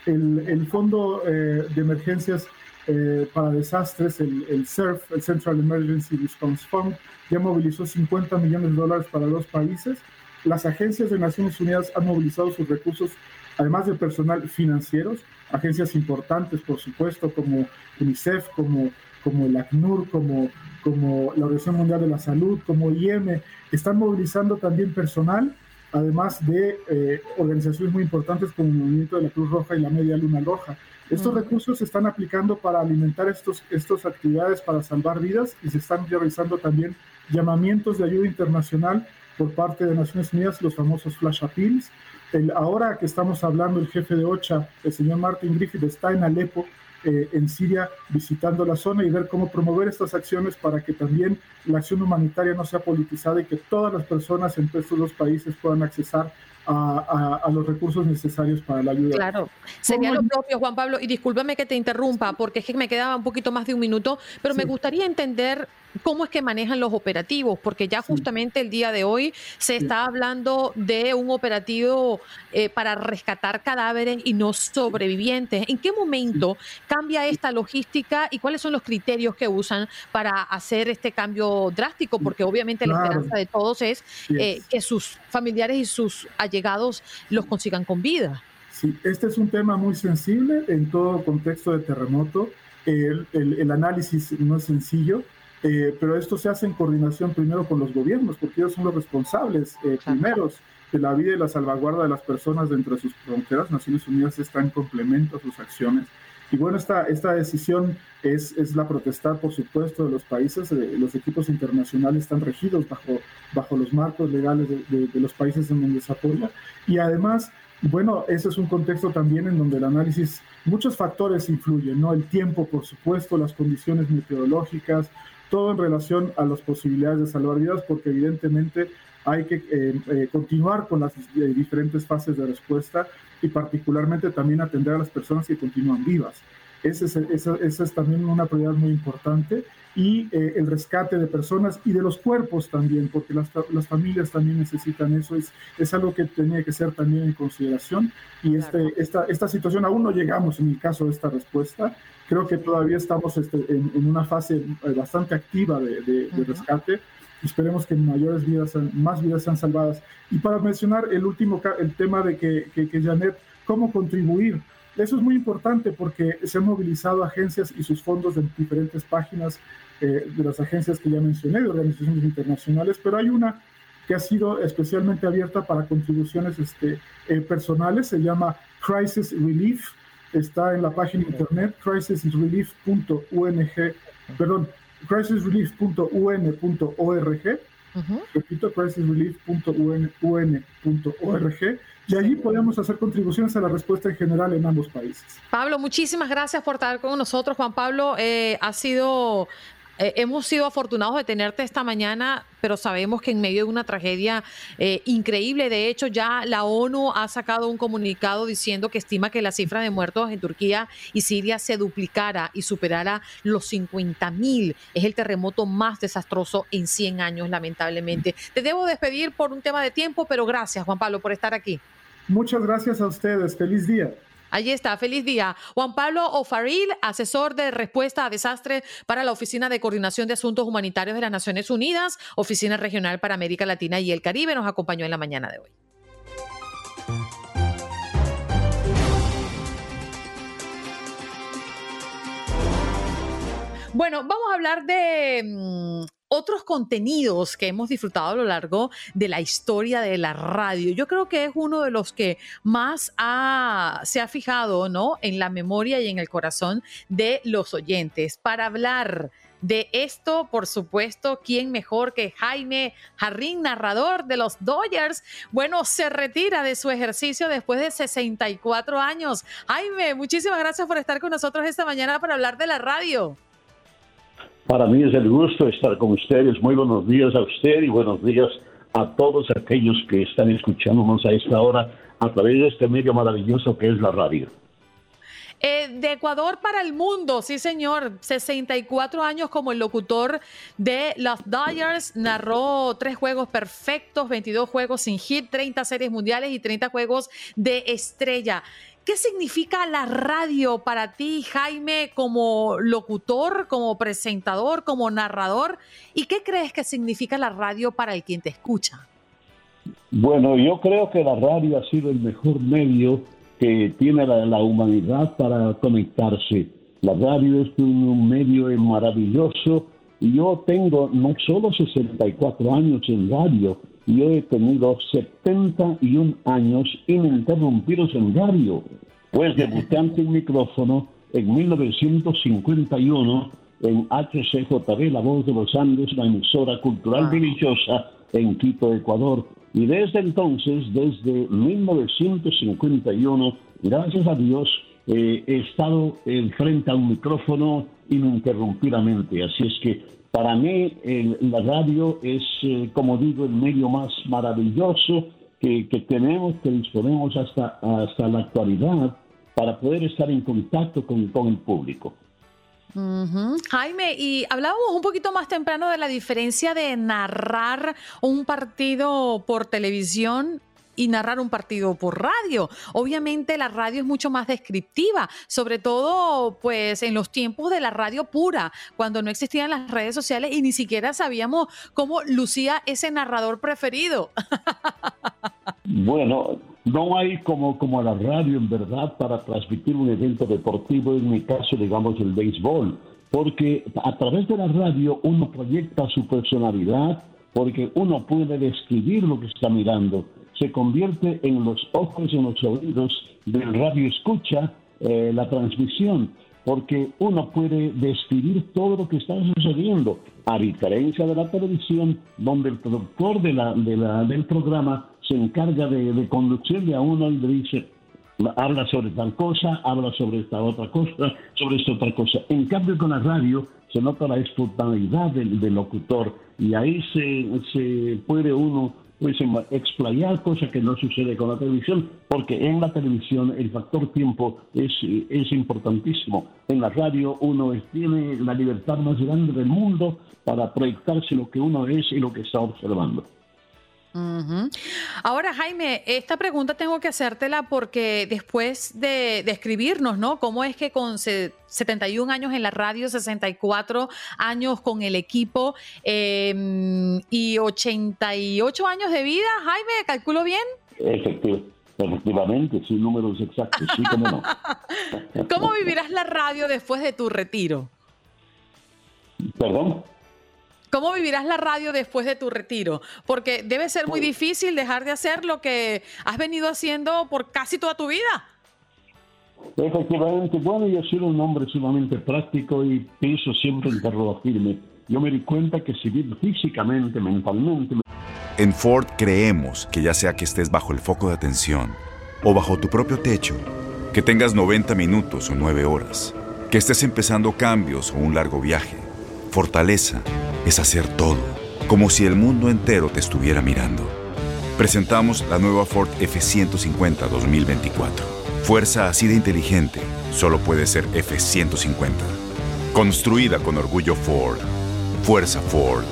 El, el Fondo eh, de Emergencias eh, para desastres, el, el CERF, el Central Emergency Response Fund, ya movilizó 50 millones de dólares para dos países. Las agencias de Naciones Unidas han movilizado sus recursos, además de personal financieros, agencias importantes, por supuesto, como UNICEF, como, el ACNUR, como, como la Organización Mundial de la Salud, como IEM, están movilizando también personal, además de eh, organizaciones muy importantes como el Movimiento de la Cruz Roja y la Media Luna Roja. Estos recursos se están aplicando para alimentar estos, estas actividades para salvar vidas y se están realizando también llamamientos de ayuda internacional por parte de Naciones Unidas, los famosos flash appeals. El, ahora que estamos hablando, el jefe de OCHA, el señor Martin Griffith, está en Alepo, eh, en Siria, visitando la zona y ver cómo promover estas acciones para que también la acción humanitaria no sea politizada y que todas las personas en estos dos países puedan accesar a, los recursos necesarios para la ayuda. Claro, sería lo propio, Juan Pablo, y discúlpame que te interrumpa, porque es que me quedaba un poquito más de un minuto, pero me gustaría entender cómo es que manejan los operativos, porque ya justamente el día de hoy se está hablando de un operativo eh, para rescatar cadáveres y no sobrevivientes. ¿En qué momento cambia esta logística y cuáles son los criterios que usan para hacer este cambio drástico? Porque obviamente la esperanza de todos es eh, que sus familiares y sus allegados los consigan con vida. Sí, este es un tema muy sensible en todo contexto de terremoto. el análisis no es sencillo eh, pero esto se hace en coordinación primero con los gobiernos, porque ellos son los responsables eh, primeros de la vida y la salvaguarda de las personas dentro de sus fronteras. Naciones Unidas está en complemento a sus acciones. Y bueno, esta, esta decisión es, es la protesta, por supuesto, de los países. Eh, los equipos internacionales están regidos bajo, bajo los marcos legales de, de, los países en donde se apoya. Y además, bueno, ese es un contexto también en donde el análisis, muchos factores influyen, ¿no? El tiempo, por supuesto, las condiciones meteorológicas, todo en relación a las posibilidades de salvar vidas, porque evidentemente hay que eh, eh, continuar con las eh, diferentes fases de respuesta y particularmente también atender a las personas que continúan vivas. Esa es, esa, es también una prioridad muy importante y eh, el rescate de personas y de los cuerpos también, porque las, las, familias también necesitan eso. Es, es algo que tenía que ser también en consideración y este, esta, esta situación aún no llegamos en el caso de esta respuesta. Creo que todavía estamos este, en, en, una fase eh, bastante activa de, de, rescate. Esperemos que mayores vidas, más vidas sean salvadas. Y para mencionar el último el tema de que, que, que Janet, cómo contribuir eso es muy importante porque se han movilizado agencias y sus fondos en diferentes páginas eh, de las agencias que ya mencioné, de organizaciones internacionales, pero hay una que ha sido especialmente abierta para contribuciones este, eh, personales, se llama Crisis Relief, está en la página internet crisisrelief.ung, perdón, crisisrelief.un.org, repito, crisisrelief.un.org, y allí podemos hacer contribuciones a la respuesta en general en ambos países. Pablo, muchísimas gracias por estar con nosotros. Juan Pablo, eh, ha sido eh, hemos sido afortunados de tenerte esta mañana, pero sabemos que en medio de una tragedia eh, increíble, de hecho ya la ONU ha sacado un comunicado diciendo que estima que la cifra de muertos en Turquía y Siria se duplicara y superara los 50 mil. Es el terremoto más desastroso en 100 años, lamentablemente. Te debo despedir por un tema de tiempo, pero gracias, Juan Pablo, por estar aquí. Muchas gracias a ustedes. Feliz día. Allí está, feliz día. Juan Pablo Ofaril, asesor de respuesta a desastre para la Oficina de Coordinación de Asuntos Humanitarios de las Naciones Unidas, Oficina Regional para América Latina y el Caribe, nos acompañó en la mañana de hoy. Bueno, vamos a hablar de mm, otros contenidos que hemos disfrutado a lo largo de la historia de la radio. Yo creo que es uno de los que más se ha fijado ¿no? en la memoria y en el corazón de los oyentes. Para hablar de esto, por supuesto, ¿quién mejor que Jaime Jarrín, narrador de los Dodgers? Bueno, se retira de su ejercicio después de 64 años. Jaime, muchísimas gracias por estar con nosotros esta mañana para hablar de la radio. Para mí es el gusto estar con ustedes. Muy buenos días a usted y buenos días a todos aquellos que están escuchándonos a esta hora a través de este medio maravilloso que es la radio. Eh, de Ecuador para el mundo, sí señor, 64 años como el locutor de los Dodgers, narró tres juegos perfectos, 22 juegos sin hit, 30 series mundiales y 30 juegos de estrella. ¿Qué significa la radio para ti, Jaime, como locutor, como presentador, como narrador? ¿Y qué crees que significa la radio para el quien te escucha? Bueno, yo creo que la radio ha sido el mejor medio que tiene la, humanidad para conectarse. La radio es un medio maravilloso. Yo tengo no solo 64 años en radio, yo he tenido 71 años ininterrumpidos en radio, pues debuté ante el micrófono en 1951 en HCJB, La Voz de los Andes, la emisora cultural religiosa en Quito, Ecuador. Y desde entonces, desde 1951, gracias a Dios, eh, he estado frente a un micrófono ininterrumpidamente. Así es que para mí, la radio es, eh, como digo, el medio más maravilloso que, tenemos, que disponemos hasta, hasta la actualidad para poder estar en contacto con, el público. Jaime, y hablábamos un poquito más temprano de la diferencia de narrar un partido por televisión y narrar un partido por radio. Obviamente la radio es mucho más descriptiva, sobre todo pues en los tiempos de la radio pura, cuando no existían las redes sociales y ni siquiera sabíamos cómo lucía ese narrador preferido. Bueno, no hay como, como la radio en verdad para transmitir un evento deportivo, en mi caso digamos el béisbol, porque a través de la radio uno proyecta su personalidad, porque uno puede describir lo que está mirando se convierte en los ojos y en los oídos del radio escucha eh, la transmisión, porque uno puede describir todo lo que está sucediendo, a diferencia de la televisión, donde el productor de la, del programa se encarga de, de conducirle a uno y le dice, habla sobre tal cosa, habla sobre esta otra cosa, sobre esta otra cosa. En cambio, con la radio se nota la espontaneidad del, locutor y ahí se, se puede uno pues explayar cosas que no sucede con la televisión, porque en la televisión el factor tiempo es, es importantísimo. En la radio uno tiene la libertad más grande del mundo para proyectarse lo que uno es y lo que está observando. Ahora, Jaime, esta pregunta tengo que hacértela porque después de, escribirnos, ¿no? ¿Cómo es que con 71 años en la radio, 64 años con el equipo em, y 88 años de vida, Jaime, ¿calculo bien? Efectivamente, sin números exactos, sí, cómo no. ¿Cómo vivirás la radio después de tu retiro? ¿Perdón? ¿Cómo vivirás la radio después de tu retiro? Porque debe ser muy difícil dejar de hacer lo que has venido haciendo por casi toda tu vida. Efectivamente, bueno, yo soy un hombre sumamente práctico y pienso siempre en terreno firme. Yo me di cuenta que seguir físicamente, mentalmente... En Ford creemos que ya sea que estés bajo el foco de atención o bajo tu propio techo, que tengas 90 minutos o 9 horas, que estés empezando cambios o un largo viaje, fortaleza es hacer todo, como si el mundo entero te estuviera mirando. Presentamos la nueva Ford F150 2024. Fuerza así de inteligente solo puede ser F150. Construida con orgullo Ford. Fuerza Ford.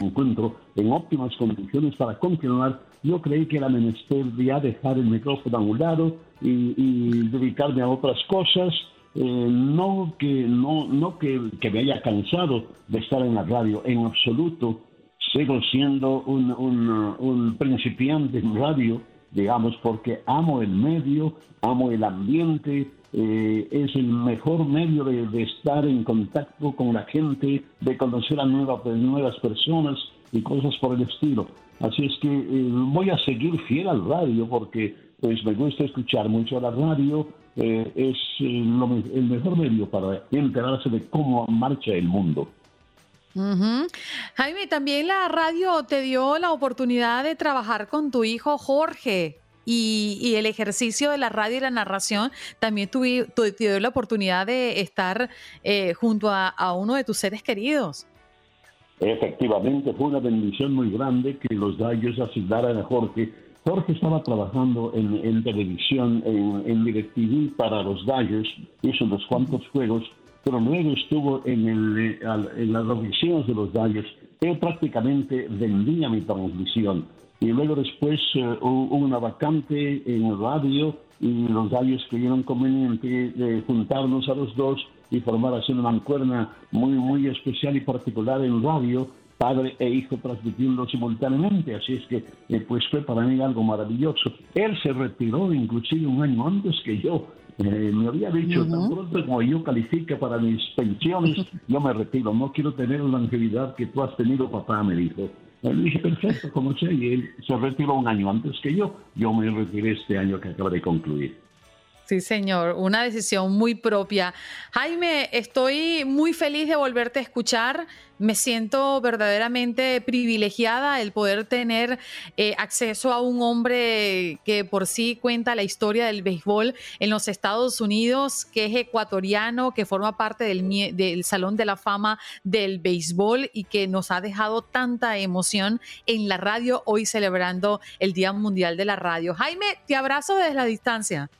Encuentro en óptimas condiciones para continuar. Yo creí que era menester dejar el micrófono a un lado y dedicarme a otras cosas eh, no que no no que, me haya cansado de estar en la radio en absoluto. Sigo siendo un, un, principiante en radio digamos porque amo el medio amo el ambiente eh, es el mejor medio de, estar en contacto con la gente de conocer a nuevas nuevas personas y cosas por el estilo. Así es que eh, voy a seguir fiel al radio porque pues me gusta escuchar mucho la radio eh, es eh, el mejor medio para enterarse de cómo marcha el mundo. Jaime, también la radio te dio la oportunidad de trabajar con tu hijo Jorge. Y, el ejercicio de la radio y la narración también tuve, te dio la oportunidad de estar eh, junto a, uno de tus seres queridos. Efectivamente, fue una bendición muy grande que los Dayos asignaran a Jorge Jorge estaba trabajando en, televisión, en, en DirecTV para los Dodgers, hizo unos cuantos juegos, pero luego estuvo en, el, en las oficinas de los Dodgers. Él prácticamente vendía mi transmisión. Y luego después eh, hubo una vacante en radio y los Dodgers creyeron conveniente de juntarnos a los dos y formar así una mancuerna muy, muy especial y particular en radio padre e hijo transmitiendo simultáneamente, así es que eh, pues fue para mí algo maravilloso. Él se retiró inclusive un año antes que yo. Eh, me había dicho, tan pronto como yo califique para mis pensiones, yo me retiro, no quiero tener la longevidad que tú has tenido, papá, me dijo. Le dije, perfecto, como sé, y él se retiró un año antes que yo, yo me retiré este año que acaba de concluir. Sí, señor, una decisión muy propia. Jaime, estoy muy feliz de volverte a escuchar. Me siento verdaderamente privilegiada el poder tener eh, acceso a un hombre que por sí cuenta la historia del béisbol en los Estados Unidos, que es ecuatoriano, que forma parte del, del Salón de la Fama del Béisbol y que nos ha dejado tanta emoción en la radio hoy celebrando el Día Mundial de la Radio. Jaime, te abrazo desde la distancia.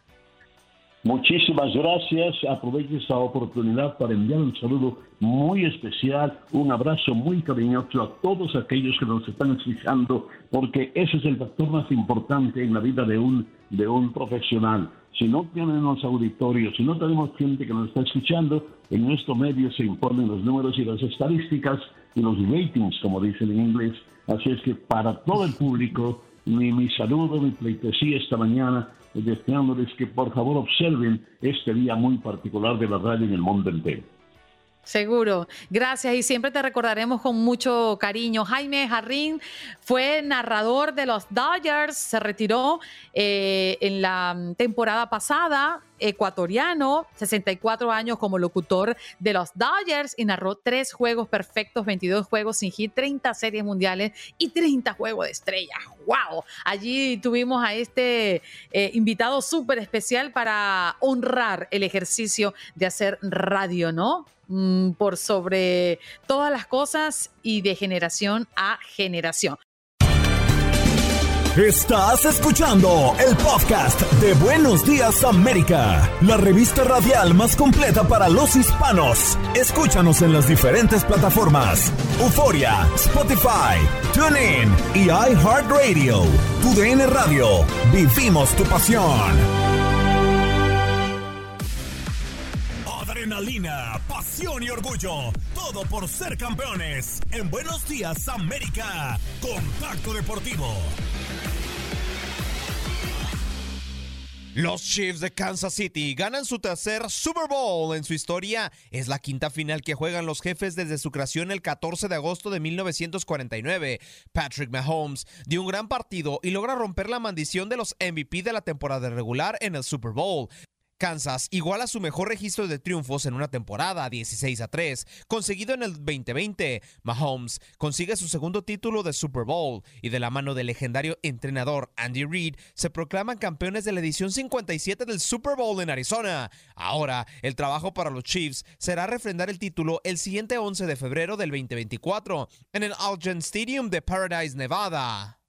Muchísimas gracias. Aprovecho esta oportunidad para enviar un saludo muy especial, un abrazo muy cariñoso a todos aquellos que nos están escuchando, porque ese es el factor más importante en la vida de un, de un profesional. Si no tenemos auditorios, si no tenemos gente que nos está escuchando, en nuestro medio se informen los números y las estadísticas y los ratings, como dicen en inglés. Así es que para todo el público, mi, mi saludo, mi pleitesía esta mañana deseándoles que por favor observen este día muy particular de la radio en el mundo entero. Seguro, gracias y siempre te recordaremos con mucho cariño. Jaime Jarrín fue narrador de los Dodgers, se retiró eh, en la temporada pasada, ecuatoriano, 64 años como locutor de los Dodgers y narró tres juegos perfectos, 22 juegos sin hit, 30 series mundiales y 30 juegos de estrella. ¡Wow! Allí tuvimos a este eh, invitado súper especial para honrar el ejercicio de hacer radio, ¿no? Mm, por sobre todas las cosas y de generación a generación. Estás escuchando el podcast de Buenos Días América, la revista radial más completa para los hispanos. Escúchanos en las diferentes plataformas: Euforia, Spotify, TuneIn y iHeartRadio. Tu DN Radio. Vivimos tu pasión. Pasión y orgullo. Todo por ser campeones. En Buenos Días América. Contacto Deportivo. Los Chiefs de Kansas City ganan su tercer Super Bowl en su historia. Es la quinta final que juegan los jefes desde su creación el 14 de agosto de 1949. Patrick Mahomes dio un gran partido y logra romper la maldición de los MVP de la temporada regular en el Super Bowl. Kansas iguala su mejor registro de triunfos en una temporada, 16 a 3, conseguido en el 2020. Mahomes consigue su segundo título de Super Bowl y de la mano del legendario entrenador Andy Reid se proclaman campeones de la edición 57 del Super Bowl en Arizona. Ahora, el trabajo para los Chiefs será refrendar el título el siguiente 11 de febrero del 2024 en el Allegiant Stadium de Paradise, Nevada.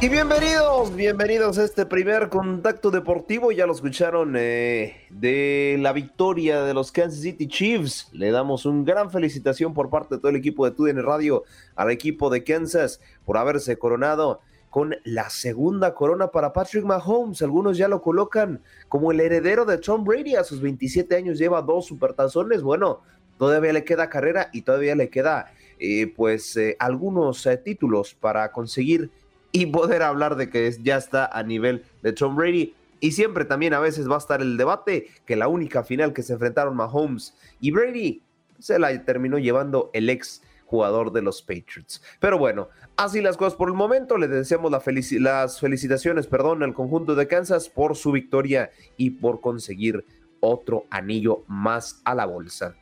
Y bienvenidos, bienvenidos a este primer contacto deportivo. Ya lo escucharon eh, de la victoria de los Kansas City Chiefs. Le damos un gran felicitación por parte de todo el equipo de TUDN Radio al equipo de Kansas por haberse coronado con la segunda corona para Patrick Mahomes. Algunos ya lo colocan como el heredero de Tom Brady. A sus 27 años lleva dos supertazones. Bueno, todavía le queda carrera y todavía le queda eh, pues eh, algunos títulos para conseguir y poder hablar de que ya está a nivel de Tom Brady. Y siempre también a veces va a estar el debate que la única final que se enfrentaron Mahomes y Brady se la terminó llevando el ex jugador de los Patriots. Pero bueno, así las cosas por el momento. Le deseamos las felicitaciones perdón, al conjunto de Kansas por su victoria y por conseguir otro anillo más a la bolsa.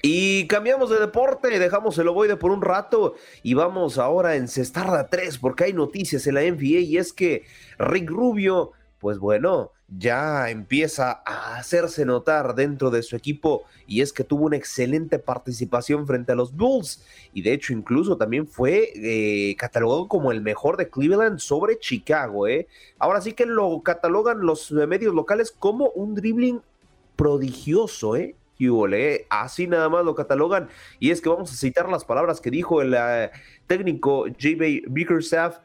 Y cambiamos de deporte, dejamos el ovoide por un rato y vamos ahora en Cestarda 3 porque hay noticias en la NBA y es que Rick Rubio, pues bueno, ya empieza a hacerse notar dentro de su equipo y es que tuvo una excelente participación frente a los Bulls y de hecho incluso también fue eh, catalogado como el mejor de Cleveland sobre Chicago. ¿eh? Ahora sí que lo catalogan los medios locales como un dribbling prodigioso, ¿eh? Así nada más lo catalogan. Y es que vamos a citar las palabras que dijo el eh, técnico J.B. Bickerstaff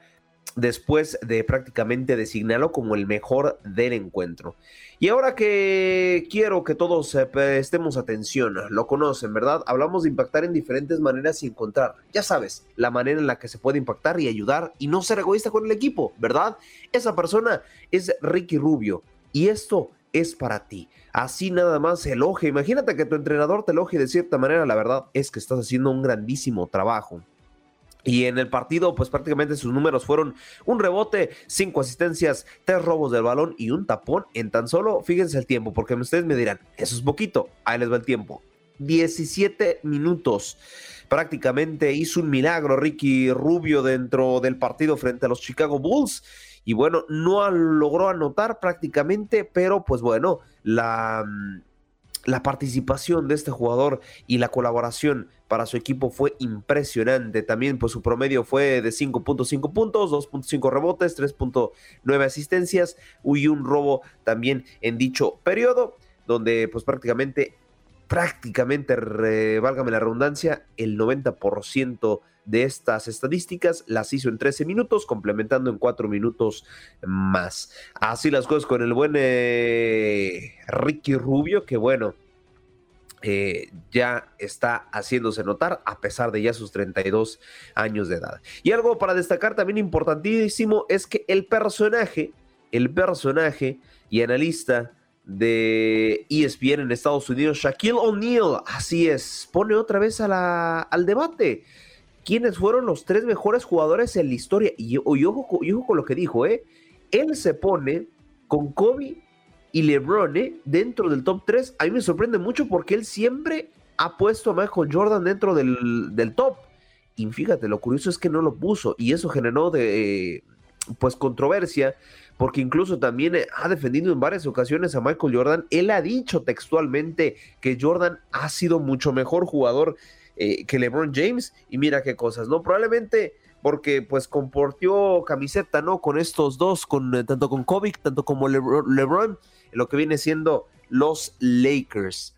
después de prácticamente designarlo como el mejor del encuentro. Y ahora que quiero que todos eh, prestemos atención, lo conocen, ¿verdad? Hablamos de impactar en diferentes maneras y encontrar, ya sabes, la manera en la que se puede impactar y ayudar y no ser egoísta con el equipo, ¿verdad? Esa persona es Ricky Rubio y esto es para ti. Así nada más elogia. Imagínate que tu entrenador te elogie de cierta manera. La verdad es que estás haciendo un grandísimo trabajo. Y en el partido, pues prácticamente sus números fueron un rebote, cinco asistencias, tres robos del balón y un tapón en tan solo, fíjense el tiempo, porque ustedes me dirán, eso es poquito, ahí les va el tiempo. 17 minutos. Prácticamente hizo un milagro Ricky Rubio dentro del partido frente a los Chicago Bulls y bueno, no logró anotar prácticamente, pero pues bueno, la, mm, la participación de este jugador y la colaboración para su equipo fue impresionante. También pues su promedio fue de 5.5 puntos, 2.5 rebotes, 3.9 asistencias y un robo también en dicho periodo, donde pues prácticamente, prácticamente, válgame la redundancia, el 90% de estas estadísticas las hizo en 13 minutos, complementando en 4 minutos más. Así las cosas con el buen eh, Ricky Rubio, que bueno, eh, ya está haciéndose notar a pesar de ya sus 32 años de edad. Y algo para destacar también importantísimo es que el personaje, el personaje y analista de ESPN en Estados Unidos, Shaquille O'Neal, así es, pone otra vez a al debate quiénes fueron los tres mejores jugadores en la historia. Y, ojo, con lo que dijo, ¿eh? Él se pone con Kobe y LeBron ¿eh? dentro del top 3. A mí me sorprende mucho porque él siempre ha puesto a Michael Jordan dentro del, del top. y fíjate, lo curioso es que no lo puso y eso generó de, pues controversia porque incluso también eh, ha defendido en varias ocasiones a Michael Jordan. Él ha dicho textualmente que Jordan ha sido mucho mejor jugador eh, que LeBron James y mira qué cosas, ¿no? Probablemente porque pues comportió camiseta, ¿no? Con estos dos, con, eh, tanto con Kobe, tanto como LeBron, LeBron, lo que viene siendo los Lakers.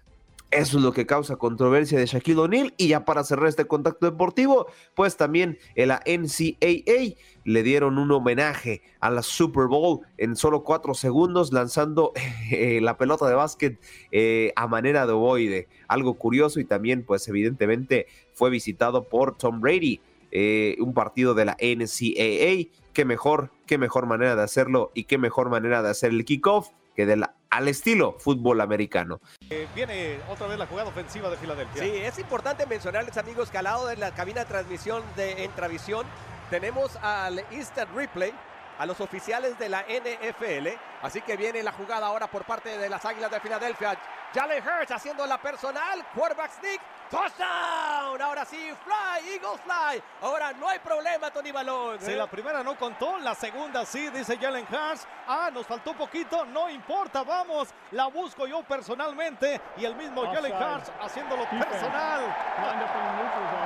Eso es lo que causa controversia de Shaquille O'Neal. Y ya para cerrar este contacto deportivo, pues también en la NCAA le dieron un homenaje a la Super Bowl en solo cuatro segundos, lanzando eh, la pelota de básquet eh, a manera de ovoide. Algo curioso y también, pues evidentemente, fue visitado por Tom Brady. Eh, un partido de la NCAA. Qué mejor, qué mejor manera de hacerlo y qué mejor manera de hacer el kickoff que de la al estilo fútbol americano. Eh, viene otra vez la jugada ofensiva de Filadelfia. Sí, es importante mencionarles, amigos, que al lado de la cabina de transmisión de Entravisión tenemos al Instant Replay, a los oficiales de la NFL. Así que viene la jugada ahora por parte de las Águilas de Filadelfia. Jalen Hurts haciendo la personal, quarterback sneak, touchdown. Ahora sí, fly, Eagles fly. Ahora no hay problema, Tony Balón. Si la primera no contó, la segunda sí, dice Jalen Hurts. Ah, nos faltó poquito, no importa, vamos. La busco yo personalmente y el mismo Jalen Hurts haciéndolo personal.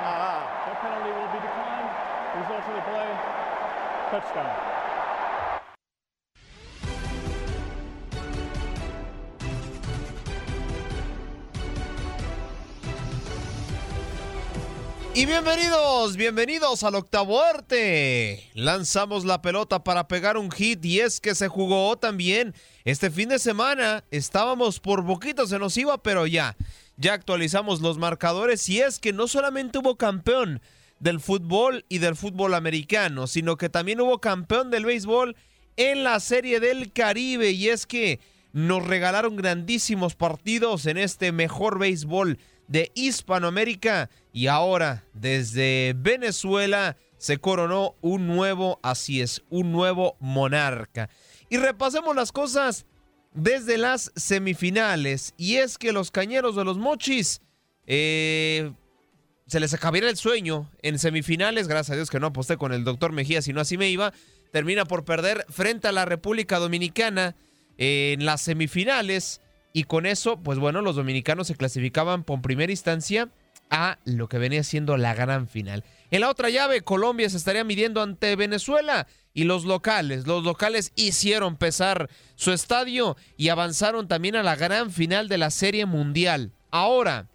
Ah. Touchdown. Y bienvenidos, bienvenidos al octavo arte. Lanzamos la pelota para pegar un hit y es que se jugó también este fin de semana. Estábamos por poquito, se nos iba, pero ya, ya actualizamos los marcadores y es que no solamente hubo campeón del fútbol y del fútbol americano, sino que también hubo campeón del béisbol en la Serie del Caribe y es que nos regalaron grandísimos partidos en este mejor béisbol de Hispanoamérica. Y ahora desde Venezuela se coronó un nuevo, así es, un nuevo monarca. Y repasemos las cosas desde las semifinales. Y es que los cañeros de los mochis eh, se les acabaría el sueño en semifinales, gracias a Dios que no aposté con el doctor Mejía, si no así me iba, termina por perder frente a la República Dominicana en las semifinales y con eso, pues bueno, los dominicanos se clasificaban por primera instancia a lo que venía siendo la gran final. En la otra llave, Colombia se estaría midiendo ante Venezuela y los locales, los locales hicieron pesar su estadio y avanzaron también a la gran final de la Serie Mundial. Ahora,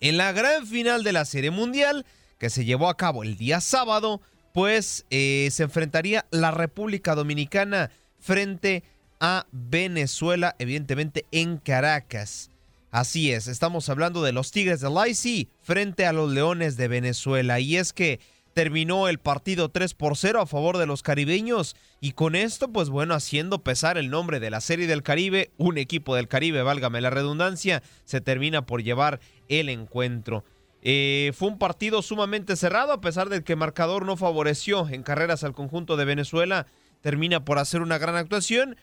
en la gran final de la Serie Mundial, que se llevó a cabo el día sábado, pues eh, se enfrentaría la República Dominicana frente a a Venezuela, evidentemente en Caracas. Así es, estamos hablando de los Tigres de Laisi frente a los Leones de Venezuela. Y es que terminó el partido 3 por 0 a favor de los caribeños. Y con esto, pues bueno, haciendo pesar el nombre de la Serie del Caribe, un equipo del Caribe, válgame la redundancia, se termina por llevar el encuentro. Eh, fue un partido sumamente cerrado, a pesar de que el marcador no favoreció en carreras al conjunto de Venezuela. Termina por hacer una gran actuación,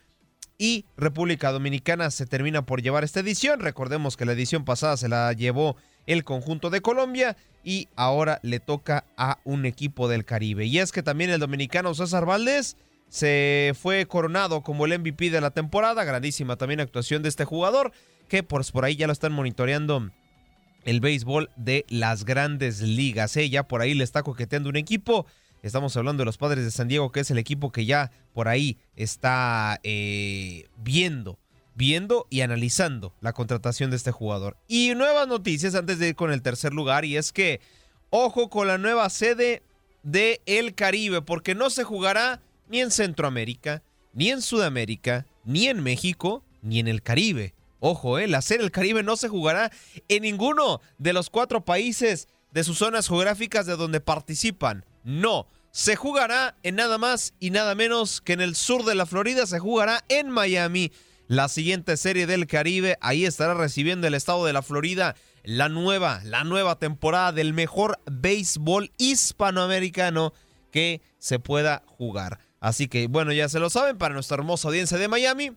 y República Dominicana se termina por llevar esta edición. Recordemos que la edición pasada se la llevó el conjunto de Colombia y ahora le toca a un equipo del Caribe. Y es que también el dominicano César Valdés se fue coronado como el MVP de la temporada. Grandísima también actuación de este jugador que pues, por ahí ya lo están monitoreando el béisbol de las grandes ligas. Ella por ahí le está coqueteando un equipo Estamos hablando de los padres de San Diego, que es el equipo que ya por ahí está eh, viendo, viendo y analizando la contratación de este jugador. Y nuevas noticias antes de ir con el tercer lugar, y es que, ojo con la nueva sede de El Caribe, porque no se jugará ni en Centroamérica, ni en Sudamérica, ni en México, ni en el Caribe. Ojo, eh, la sede del Caribe no se jugará en ninguno de los cuatro países de sus zonas geográficas de donde participan. No, se jugará en nada más y nada menos que en el sur de la Florida, se jugará en Miami. La siguiente serie del Caribe, ahí estará recibiendo el estado de la Florida la nueva, la nueva temporada del mejor béisbol hispanoamericano que se pueda jugar. Así que bueno, ya se lo saben, para nuestra hermosa audiencia de Miami,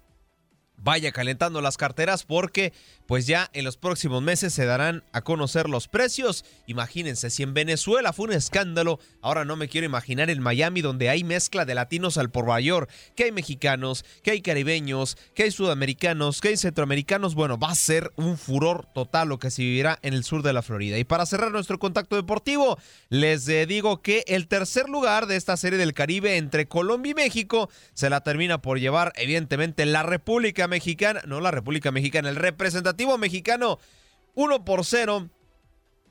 vaya calentando las carteras porque pues ya en los próximos meses se darán a conocer los precios. Imagínense, si en Venezuela fue un escándalo, ahora no me quiero imaginar en Miami donde hay mezcla de latinos al por mayor, que hay mexicanos, que hay caribeños, que hay sudamericanos, que hay centroamericanos. Bueno, va a ser un furor total lo que se vivirá en el sur de la Florida. Y para cerrar nuestro contacto deportivo, les digo que el tercer lugar de esta serie del Caribe entre Colombia y México se la termina por llevar evidentemente la República Mexicana, no la República Mexicana, el mexicano 1 por 0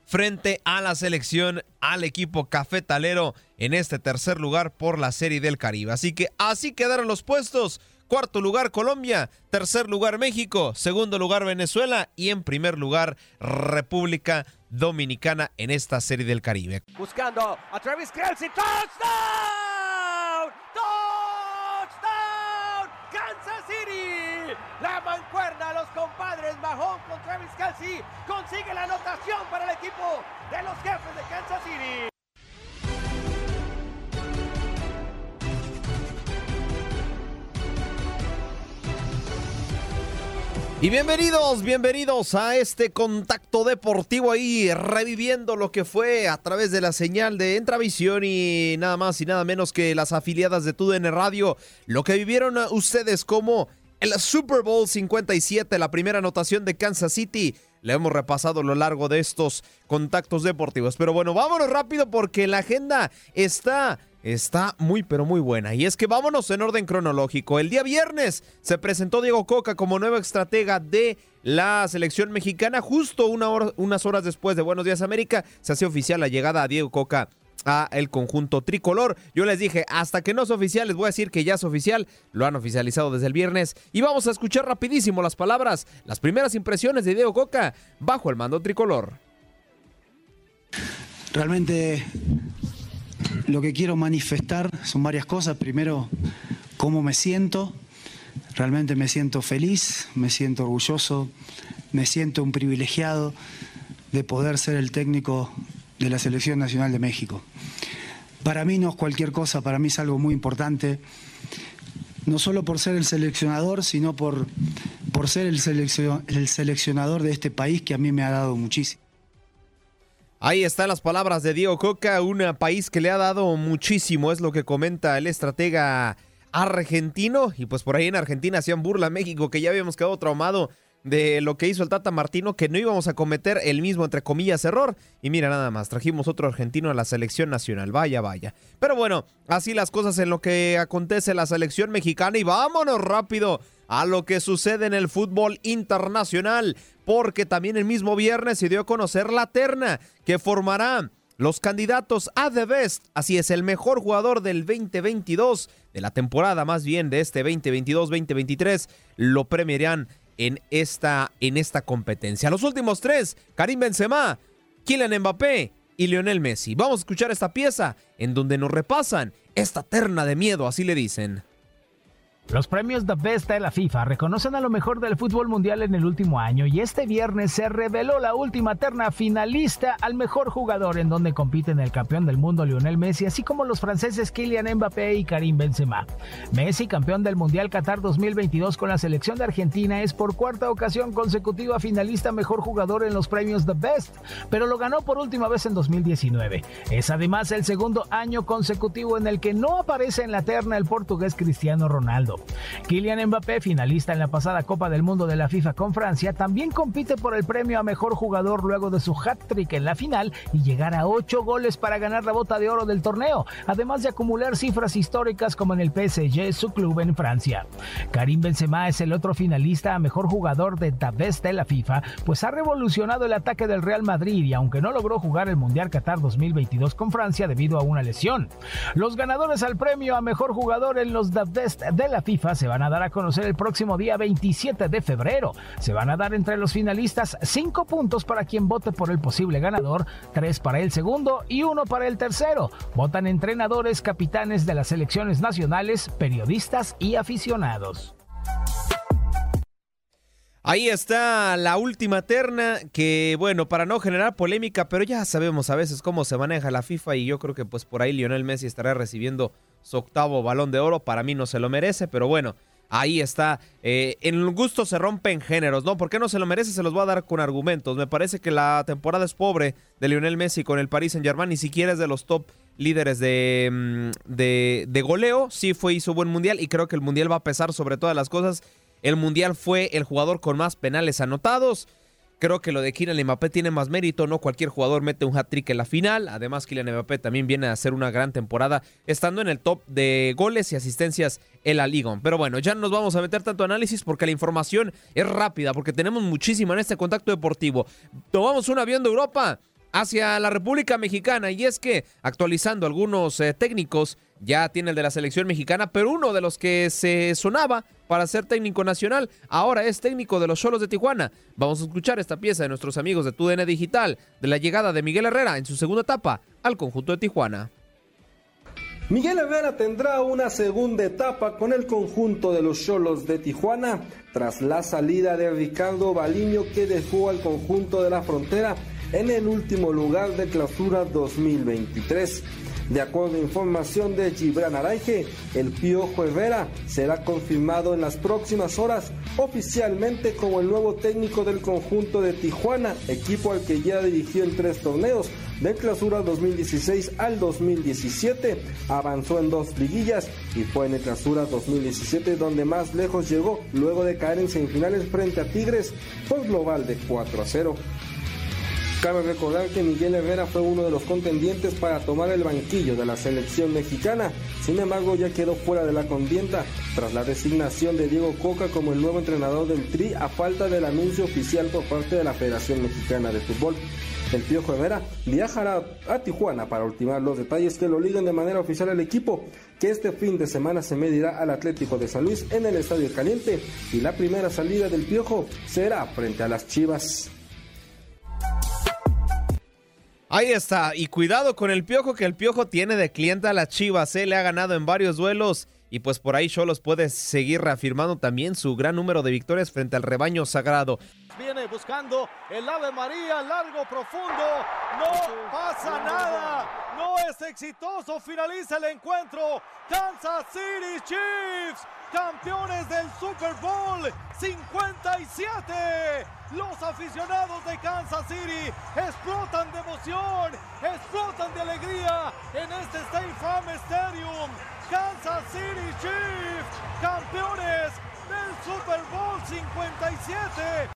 frente a la selección, al equipo cafetalero en este tercer lugar por la Serie del Caribe. Así que así quedaron los puestos. Cuarto lugar Colombia, tercer lugar México, segundo lugar Venezuela y en primer lugar República Dominicana en esta Serie del Caribe. Buscando a Travis Kelsey. ¡Touchdown! ¡Touchdown! ¡Kansas City! La mancuerna los Mahón con Travis Kelsey consigue la anotación para el equipo de los jefes de Kansas City. Y bienvenidos, bienvenidos a este contacto deportivo ahí, reviviendo lo que fue a través de la señal de Entravisión y nada más y nada menos que las afiliadas de TUDN Radio, lo que vivieron ustedes como el Super Bowl 57, la primera anotación de Kansas City. Le hemos repasado a lo largo de estos contactos deportivos. Pero bueno, vámonos rápido porque la agenda está está muy pero muy buena. Y es que vámonos en orden cronológico. El día viernes se presentó Diego Coca como nuevo estratega de la selección mexicana. Justo unas horas después de Buenos Días América se hace oficial la llegada a Diego Coca a el conjunto tricolor. Yo les dije, hasta que no es oficial, les voy a decir que ya es oficial. Lo han oficializado desde el viernes. Y vamos a escuchar rapidísimo las palabras, las primeras impresiones de Diego Coca bajo el mando tricolor. Realmente lo que quiero manifestar son varias cosas. Primero, cómo me siento. Realmente me siento feliz, me siento orgulloso, me siento un privilegiado de poder ser el técnico de la Selección Nacional de México. Para mí no es cualquier cosa, para mí es algo muy importante, no solo por ser el seleccionador, sino por, por ser el, el seleccionador de este país que a mí me ha dado muchísimo. Ahí están las palabras de Diego Coca, un país que le ha dado muchísimo, es lo que comenta el estratega argentino. Y pues por ahí en Argentina hacían burla a México, que ya habíamos quedado traumado de lo que hizo el Tata Martino, que no íbamos a cometer el mismo, entre comillas, error. Y mira nada más, trajimos otro argentino a la selección nacional, vaya, vaya. Pero bueno, así las cosas en lo que acontece la selección mexicana y vámonos rápido a lo que sucede en el fútbol internacional, porque también el mismo viernes se dio a conocer la terna que formará los candidatos a The Best, así es, el mejor jugador del 2022, de la temporada más bien de este 2022-2023, lo premiarán en esta, en esta competencia. Los últimos tres, Karim Benzema, Kylian Mbappé y Lionel Messi. Vamos a escuchar esta pieza en donde nos repasan esta terna de miedo, así le dicen. Los premios The Best de la FIFA reconocen a lo mejor del fútbol mundial en el último año y este viernes se reveló la última terna finalista al mejor jugador en donde compiten el campeón del mundo Lionel Messi así como los franceses Kylian Mbappé y Karim Benzema. Messi, campeón del Mundial Qatar 2022 con la selección de Argentina, es por cuarta ocasión consecutiva finalista mejor jugador en los premios The Best, pero lo ganó por última vez en 2019. Es además el segundo año consecutivo en el que no aparece en la terna el portugués Cristiano Ronaldo. Kylian Mbappé, finalista en la pasada Copa del Mundo de la FIFA con Francia, también compite por el premio a mejor jugador luego de su hat-trick en la final y llegar a ocho goles para ganar la bota de oro del torneo, además de acumular cifras históricas como en el PSG, su club en Francia. Karim Benzema es el otro finalista a mejor jugador de The Best de la FIFA, pues ha revolucionado el ataque del Real Madrid y aunque no logró jugar el Mundial Qatar 2022 con Francia debido a una lesión. Los ganadores al premio a mejor jugador en los The Best de la FIFA se van a dar a conocer el próximo día 27 de febrero. Se van a dar entre los finalistas 5 puntos para quien vote por el posible ganador, 3 para el segundo y 1 para el tercero. Votan entrenadores, capitanes de las selecciones nacionales, periodistas y aficionados. Ahí está la última terna que, bueno, para no generar polémica, pero ya sabemos a veces cómo se maneja la FIFA y yo creo que pues por ahí Lionel Messi estará recibiendo su octavo balón de oro. Para mí no se lo merece, pero bueno, ahí está. Eh, en gusto se rompen géneros, ¿no? ¿Por qué no se lo merece? Se los voy a dar con argumentos. Me parece que la temporada es pobre de Lionel Messi con el Paris Saint Germain, ni siquiera es de los top líderes de, mm, de, de goleo. Sí fue, hizo buen mundial y creo que el mundial va a pesar sobre todas las cosas. El mundial fue el jugador con más penales anotados. Creo que lo de Kylian Mbappé tiene más mérito, no cualquier jugador mete un hat-trick en la final. Además, Kylian Mbappé también viene a hacer una gran temporada, estando en el top de goles y asistencias en la liga. Pero bueno, ya no nos vamos a meter tanto análisis porque la información es rápida, porque tenemos muchísima en este contacto deportivo. Tomamos un avión de Europa hacia la República Mexicana y es que actualizando algunos eh, técnicos ya tiene el de la selección mexicana, pero uno de los que se sonaba para ser técnico nacional, ahora es técnico de los Cholos de Tijuana. Vamos a escuchar esta pieza de nuestros amigos de TUDN Digital, de la llegada de Miguel Herrera en su segunda etapa al conjunto de Tijuana. Miguel Herrera tendrá una segunda etapa con el conjunto de los Cholos de Tijuana tras la salida de Ricardo Baliño que dejó al conjunto de la frontera en el último lugar de clausura 2023. De acuerdo a información de Gibran Araige, el Piojo Herrera será confirmado en las próximas horas oficialmente como el nuevo técnico del conjunto de Tijuana, equipo al que ya dirigió en tres torneos, de clausura 2016 al 2017. Avanzó en dos liguillas y fue en el clausura 2017 donde más lejos llegó luego de caer en semifinales frente a Tigres por global de 4 a 0. Cabe recordar que Miguel Herrera fue uno de los contendientes para tomar el banquillo de la selección mexicana. Sin embargo, ya quedó fuera de la contienda tras la designación de Diego Coca como el nuevo entrenador del Tri a falta del anuncio oficial por parte de la Federación Mexicana de Fútbol. El Piojo Herrera viajará a Tijuana para ultimar los detalles que lo liguen de manera oficial al equipo, que este fin de semana se medirá al Atlético de San Luis en el Estadio Caliente y la primera salida del Piojo será frente a las Chivas. Ahí está, y cuidado con el piojo, que el piojo tiene de cliente a las Chivas, ¿eh? le ha ganado en varios duelos y pues por ahí Cholos puede seguir reafirmando también su gran número de victorias frente al rebaño sagrado. Viene buscando el Ave María, largo, profundo. No pasa nada. No es exitoso. Finaliza el encuentro. Kansas City Chiefs, campeones del Super Bowl 57. Los aficionados de Kansas City explotan de emoción, explotan de alegría en este State Farm Stadium. Kansas City Chiefs, campeones del Super Bowl 57.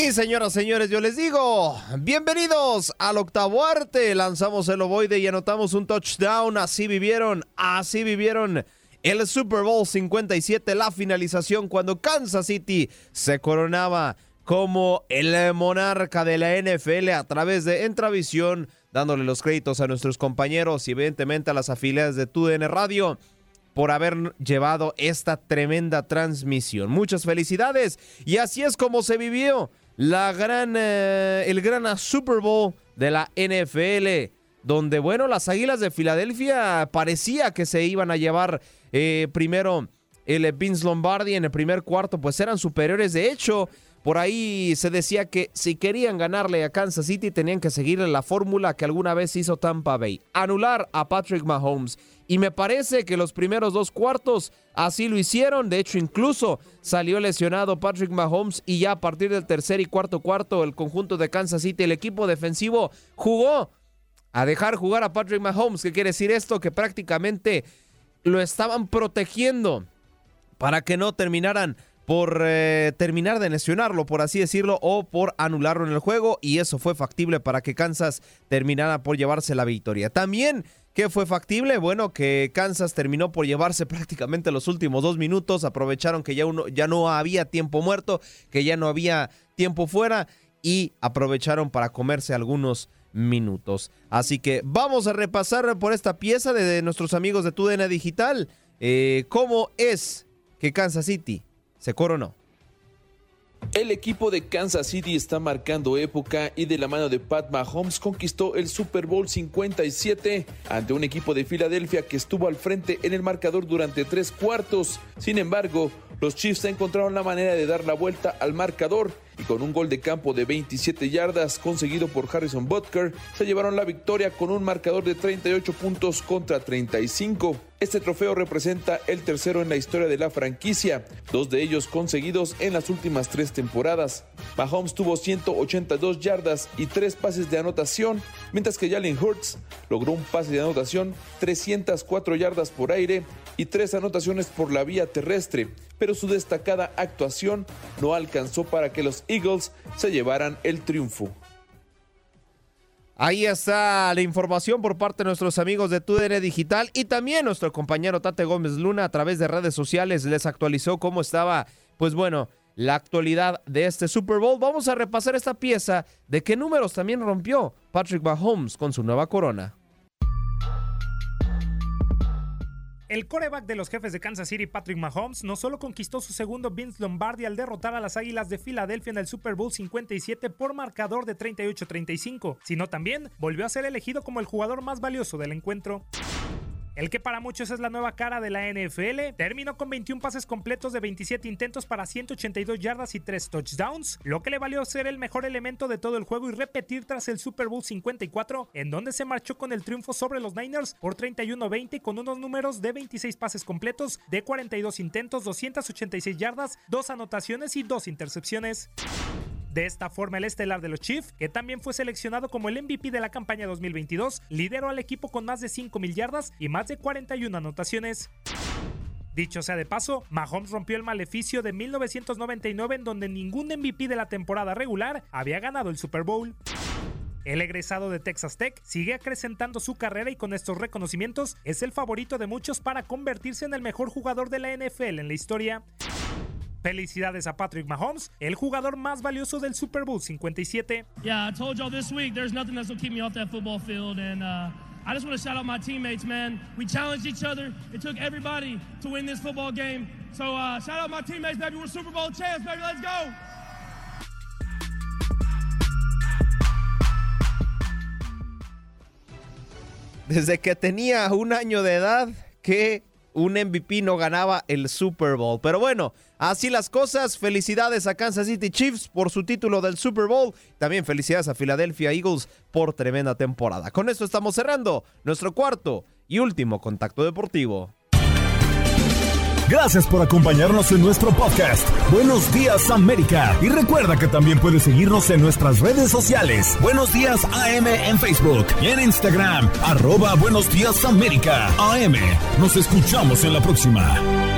Y señoras, señores, yo les digo, bienvenidos al octavo arte. Lanzamos el ovoide y anotamos un touchdown. Así vivieron, así vivieron el Super Bowl 57, la finalización cuando Kansas City se coronaba como el monarca de la NFL a través de Entravisión, dándole los créditos a nuestros compañeros y evidentemente a las afiliadas de TUDN Radio por haber llevado esta tremenda transmisión. Muchas felicidades y así es como se vivió la gran, eh, el gran Super Bowl de la NFL, donde bueno, las Águilas de Filadelfia parecía que se iban a llevar eh, primero el Vince Lombardi en el primer cuarto, pues eran superiores. De hecho, por ahí se decía que si querían ganarle a Kansas City tenían que seguirle la fórmula que alguna vez hizo Tampa Bay, anular a Patrick Mahomes y me parece que los primeros dos cuartos así lo hicieron. De hecho, incluso salió lesionado Patrick Mahomes y ya a partir del tercer y cuarto cuarto el conjunto de Kansas City, el equipo defensivo, jugó a dejar jugar a Patrick Mahomes. ¿Qué quiere decir esto? Que prácticamente lo estaban protegiendo para que no terminaran por eh, terminar de lesionarlo, por así decirlo, o por anularlo en el juego, y eso fue factible para que Kansas terminara por llevarse la victoria. También ¿Qué fue factible? Bueno, que Kansas terminó por llevarse prácticamente los últimos dos minutos, aprovecharon que ya, uno, ya no había tiempo muerto, que ya no había tiempo fuera y aprovecharon para comerse algunos minutos. Así que vamos a repasar por esta pieza de, nuestros amigos de TUDN Digital eh, cómo es que Kansas City se coronó. El equipo de Kansas City está marcando época y de la mano de Pat Mahomes conquistó el Super Bowl 57 ante un equipo de Filadelfia que estuvo al frente en el marcador durante tres cuartos. Sin embargo, los Chiefs encontraron la manera de dar la vuelta al marcador y con un gol de campo de 27 yardas conseguido por Harrison Butker, se llevaron la victoria con un marcador de 38 puntos contra 35. Este trofeo representa el tercero en la historia de la franquicia, dos de ellos conseguidos en las últimas tres temporadas. Mahomes tuvo 182 yardas y tres pases de anotación, mientras que Jalen Hurts logró un pase de anotación, 304 yardas por aire y tres anotaciones por la vía terrestre, pero su destacada actuación no alcanzó para que los Eagles se llevaran el triunfo. Ahí está la información por parte de nuestros amigos de TUDN Digital y también nuestro compañero Tate Gómez Luna a través de redes sociales les actualizó cómo estaba, pues bueno, la actualidad de este Super Bowl. Vamos a repasar esta pieza de qué números también rompió Patrick Mahomes con su nueva corona. El coreback de los jefes de Kansas City, Patrick Mahomes, no solo conquistó su segundo Vince Lombardi al derrotar a las Águilas de Filadelfia en el Super Bowl 57 por marcador de 38-35, sino también volvió a ser elegido como el jugador más valioso del encuentro. El que para muchos es la nueva cara de la NFL, terminó con 21 pases completos de 27 intentos para 182 yardas y 3 touchdowns, lo que le valió ser el mejor elemento de todo el juego y repetir tras el Super Bowl 54, en donde se marchó con el triunfo sobre los Niners por 31-20 con unos números de 26 pases completos, de 42 intentos, 286 yardas, 2 anotaciones y 2 intercepciones. De esta forma, el estelar de los Chiefs, que también fue seleccionado como el MVP de la campaña 2022, lideró al equipo con más de 5 mil yardas y más de 41 anotaciones. Dicho sea de paso, Mahomes rompió el maleficio de 1999 en donde ningún MVP de la temporada regular había ganado el Super Bowl. El egresado de Texas Tech sigue acrecentando su carrera y con estos reconocimientos es el favorito de muchos para convertirse en el mejor jugador de la NFL en la historia. Felicidades a Patrick Mahomes, el jugador más valioso del Super Bowl 57. Yeah, I told y'all this week there's nothing that's gonna keep me off that football field and uh, I just want to shout out my teammates, man. We challenged each other. It took everybody to win this football game. So uh, shout out my teammates, baby. We're Super Bowl champs, baby. Let's go. Desde que tenía un año de edad, que un MVP no ganaba el Super Bowl. Pero bueno, así las cosas. Felicidades a Kansas City Chiefs por su título del Super Bowl. También felicidades a Philadelphia Eagles por tremenda temporada. Con esto estamos cerrando nuestro cuarto y último contacto deportivo. Gracias por acompañarnos en nuestro podcast. Buenos días América. Y recuerda que también puedes seguirnos en nuestras redes sociales. Buenos días AM en Facebook y en Instagram. Arroba Buenos días América. AM. Nos escuchamos en la próxima.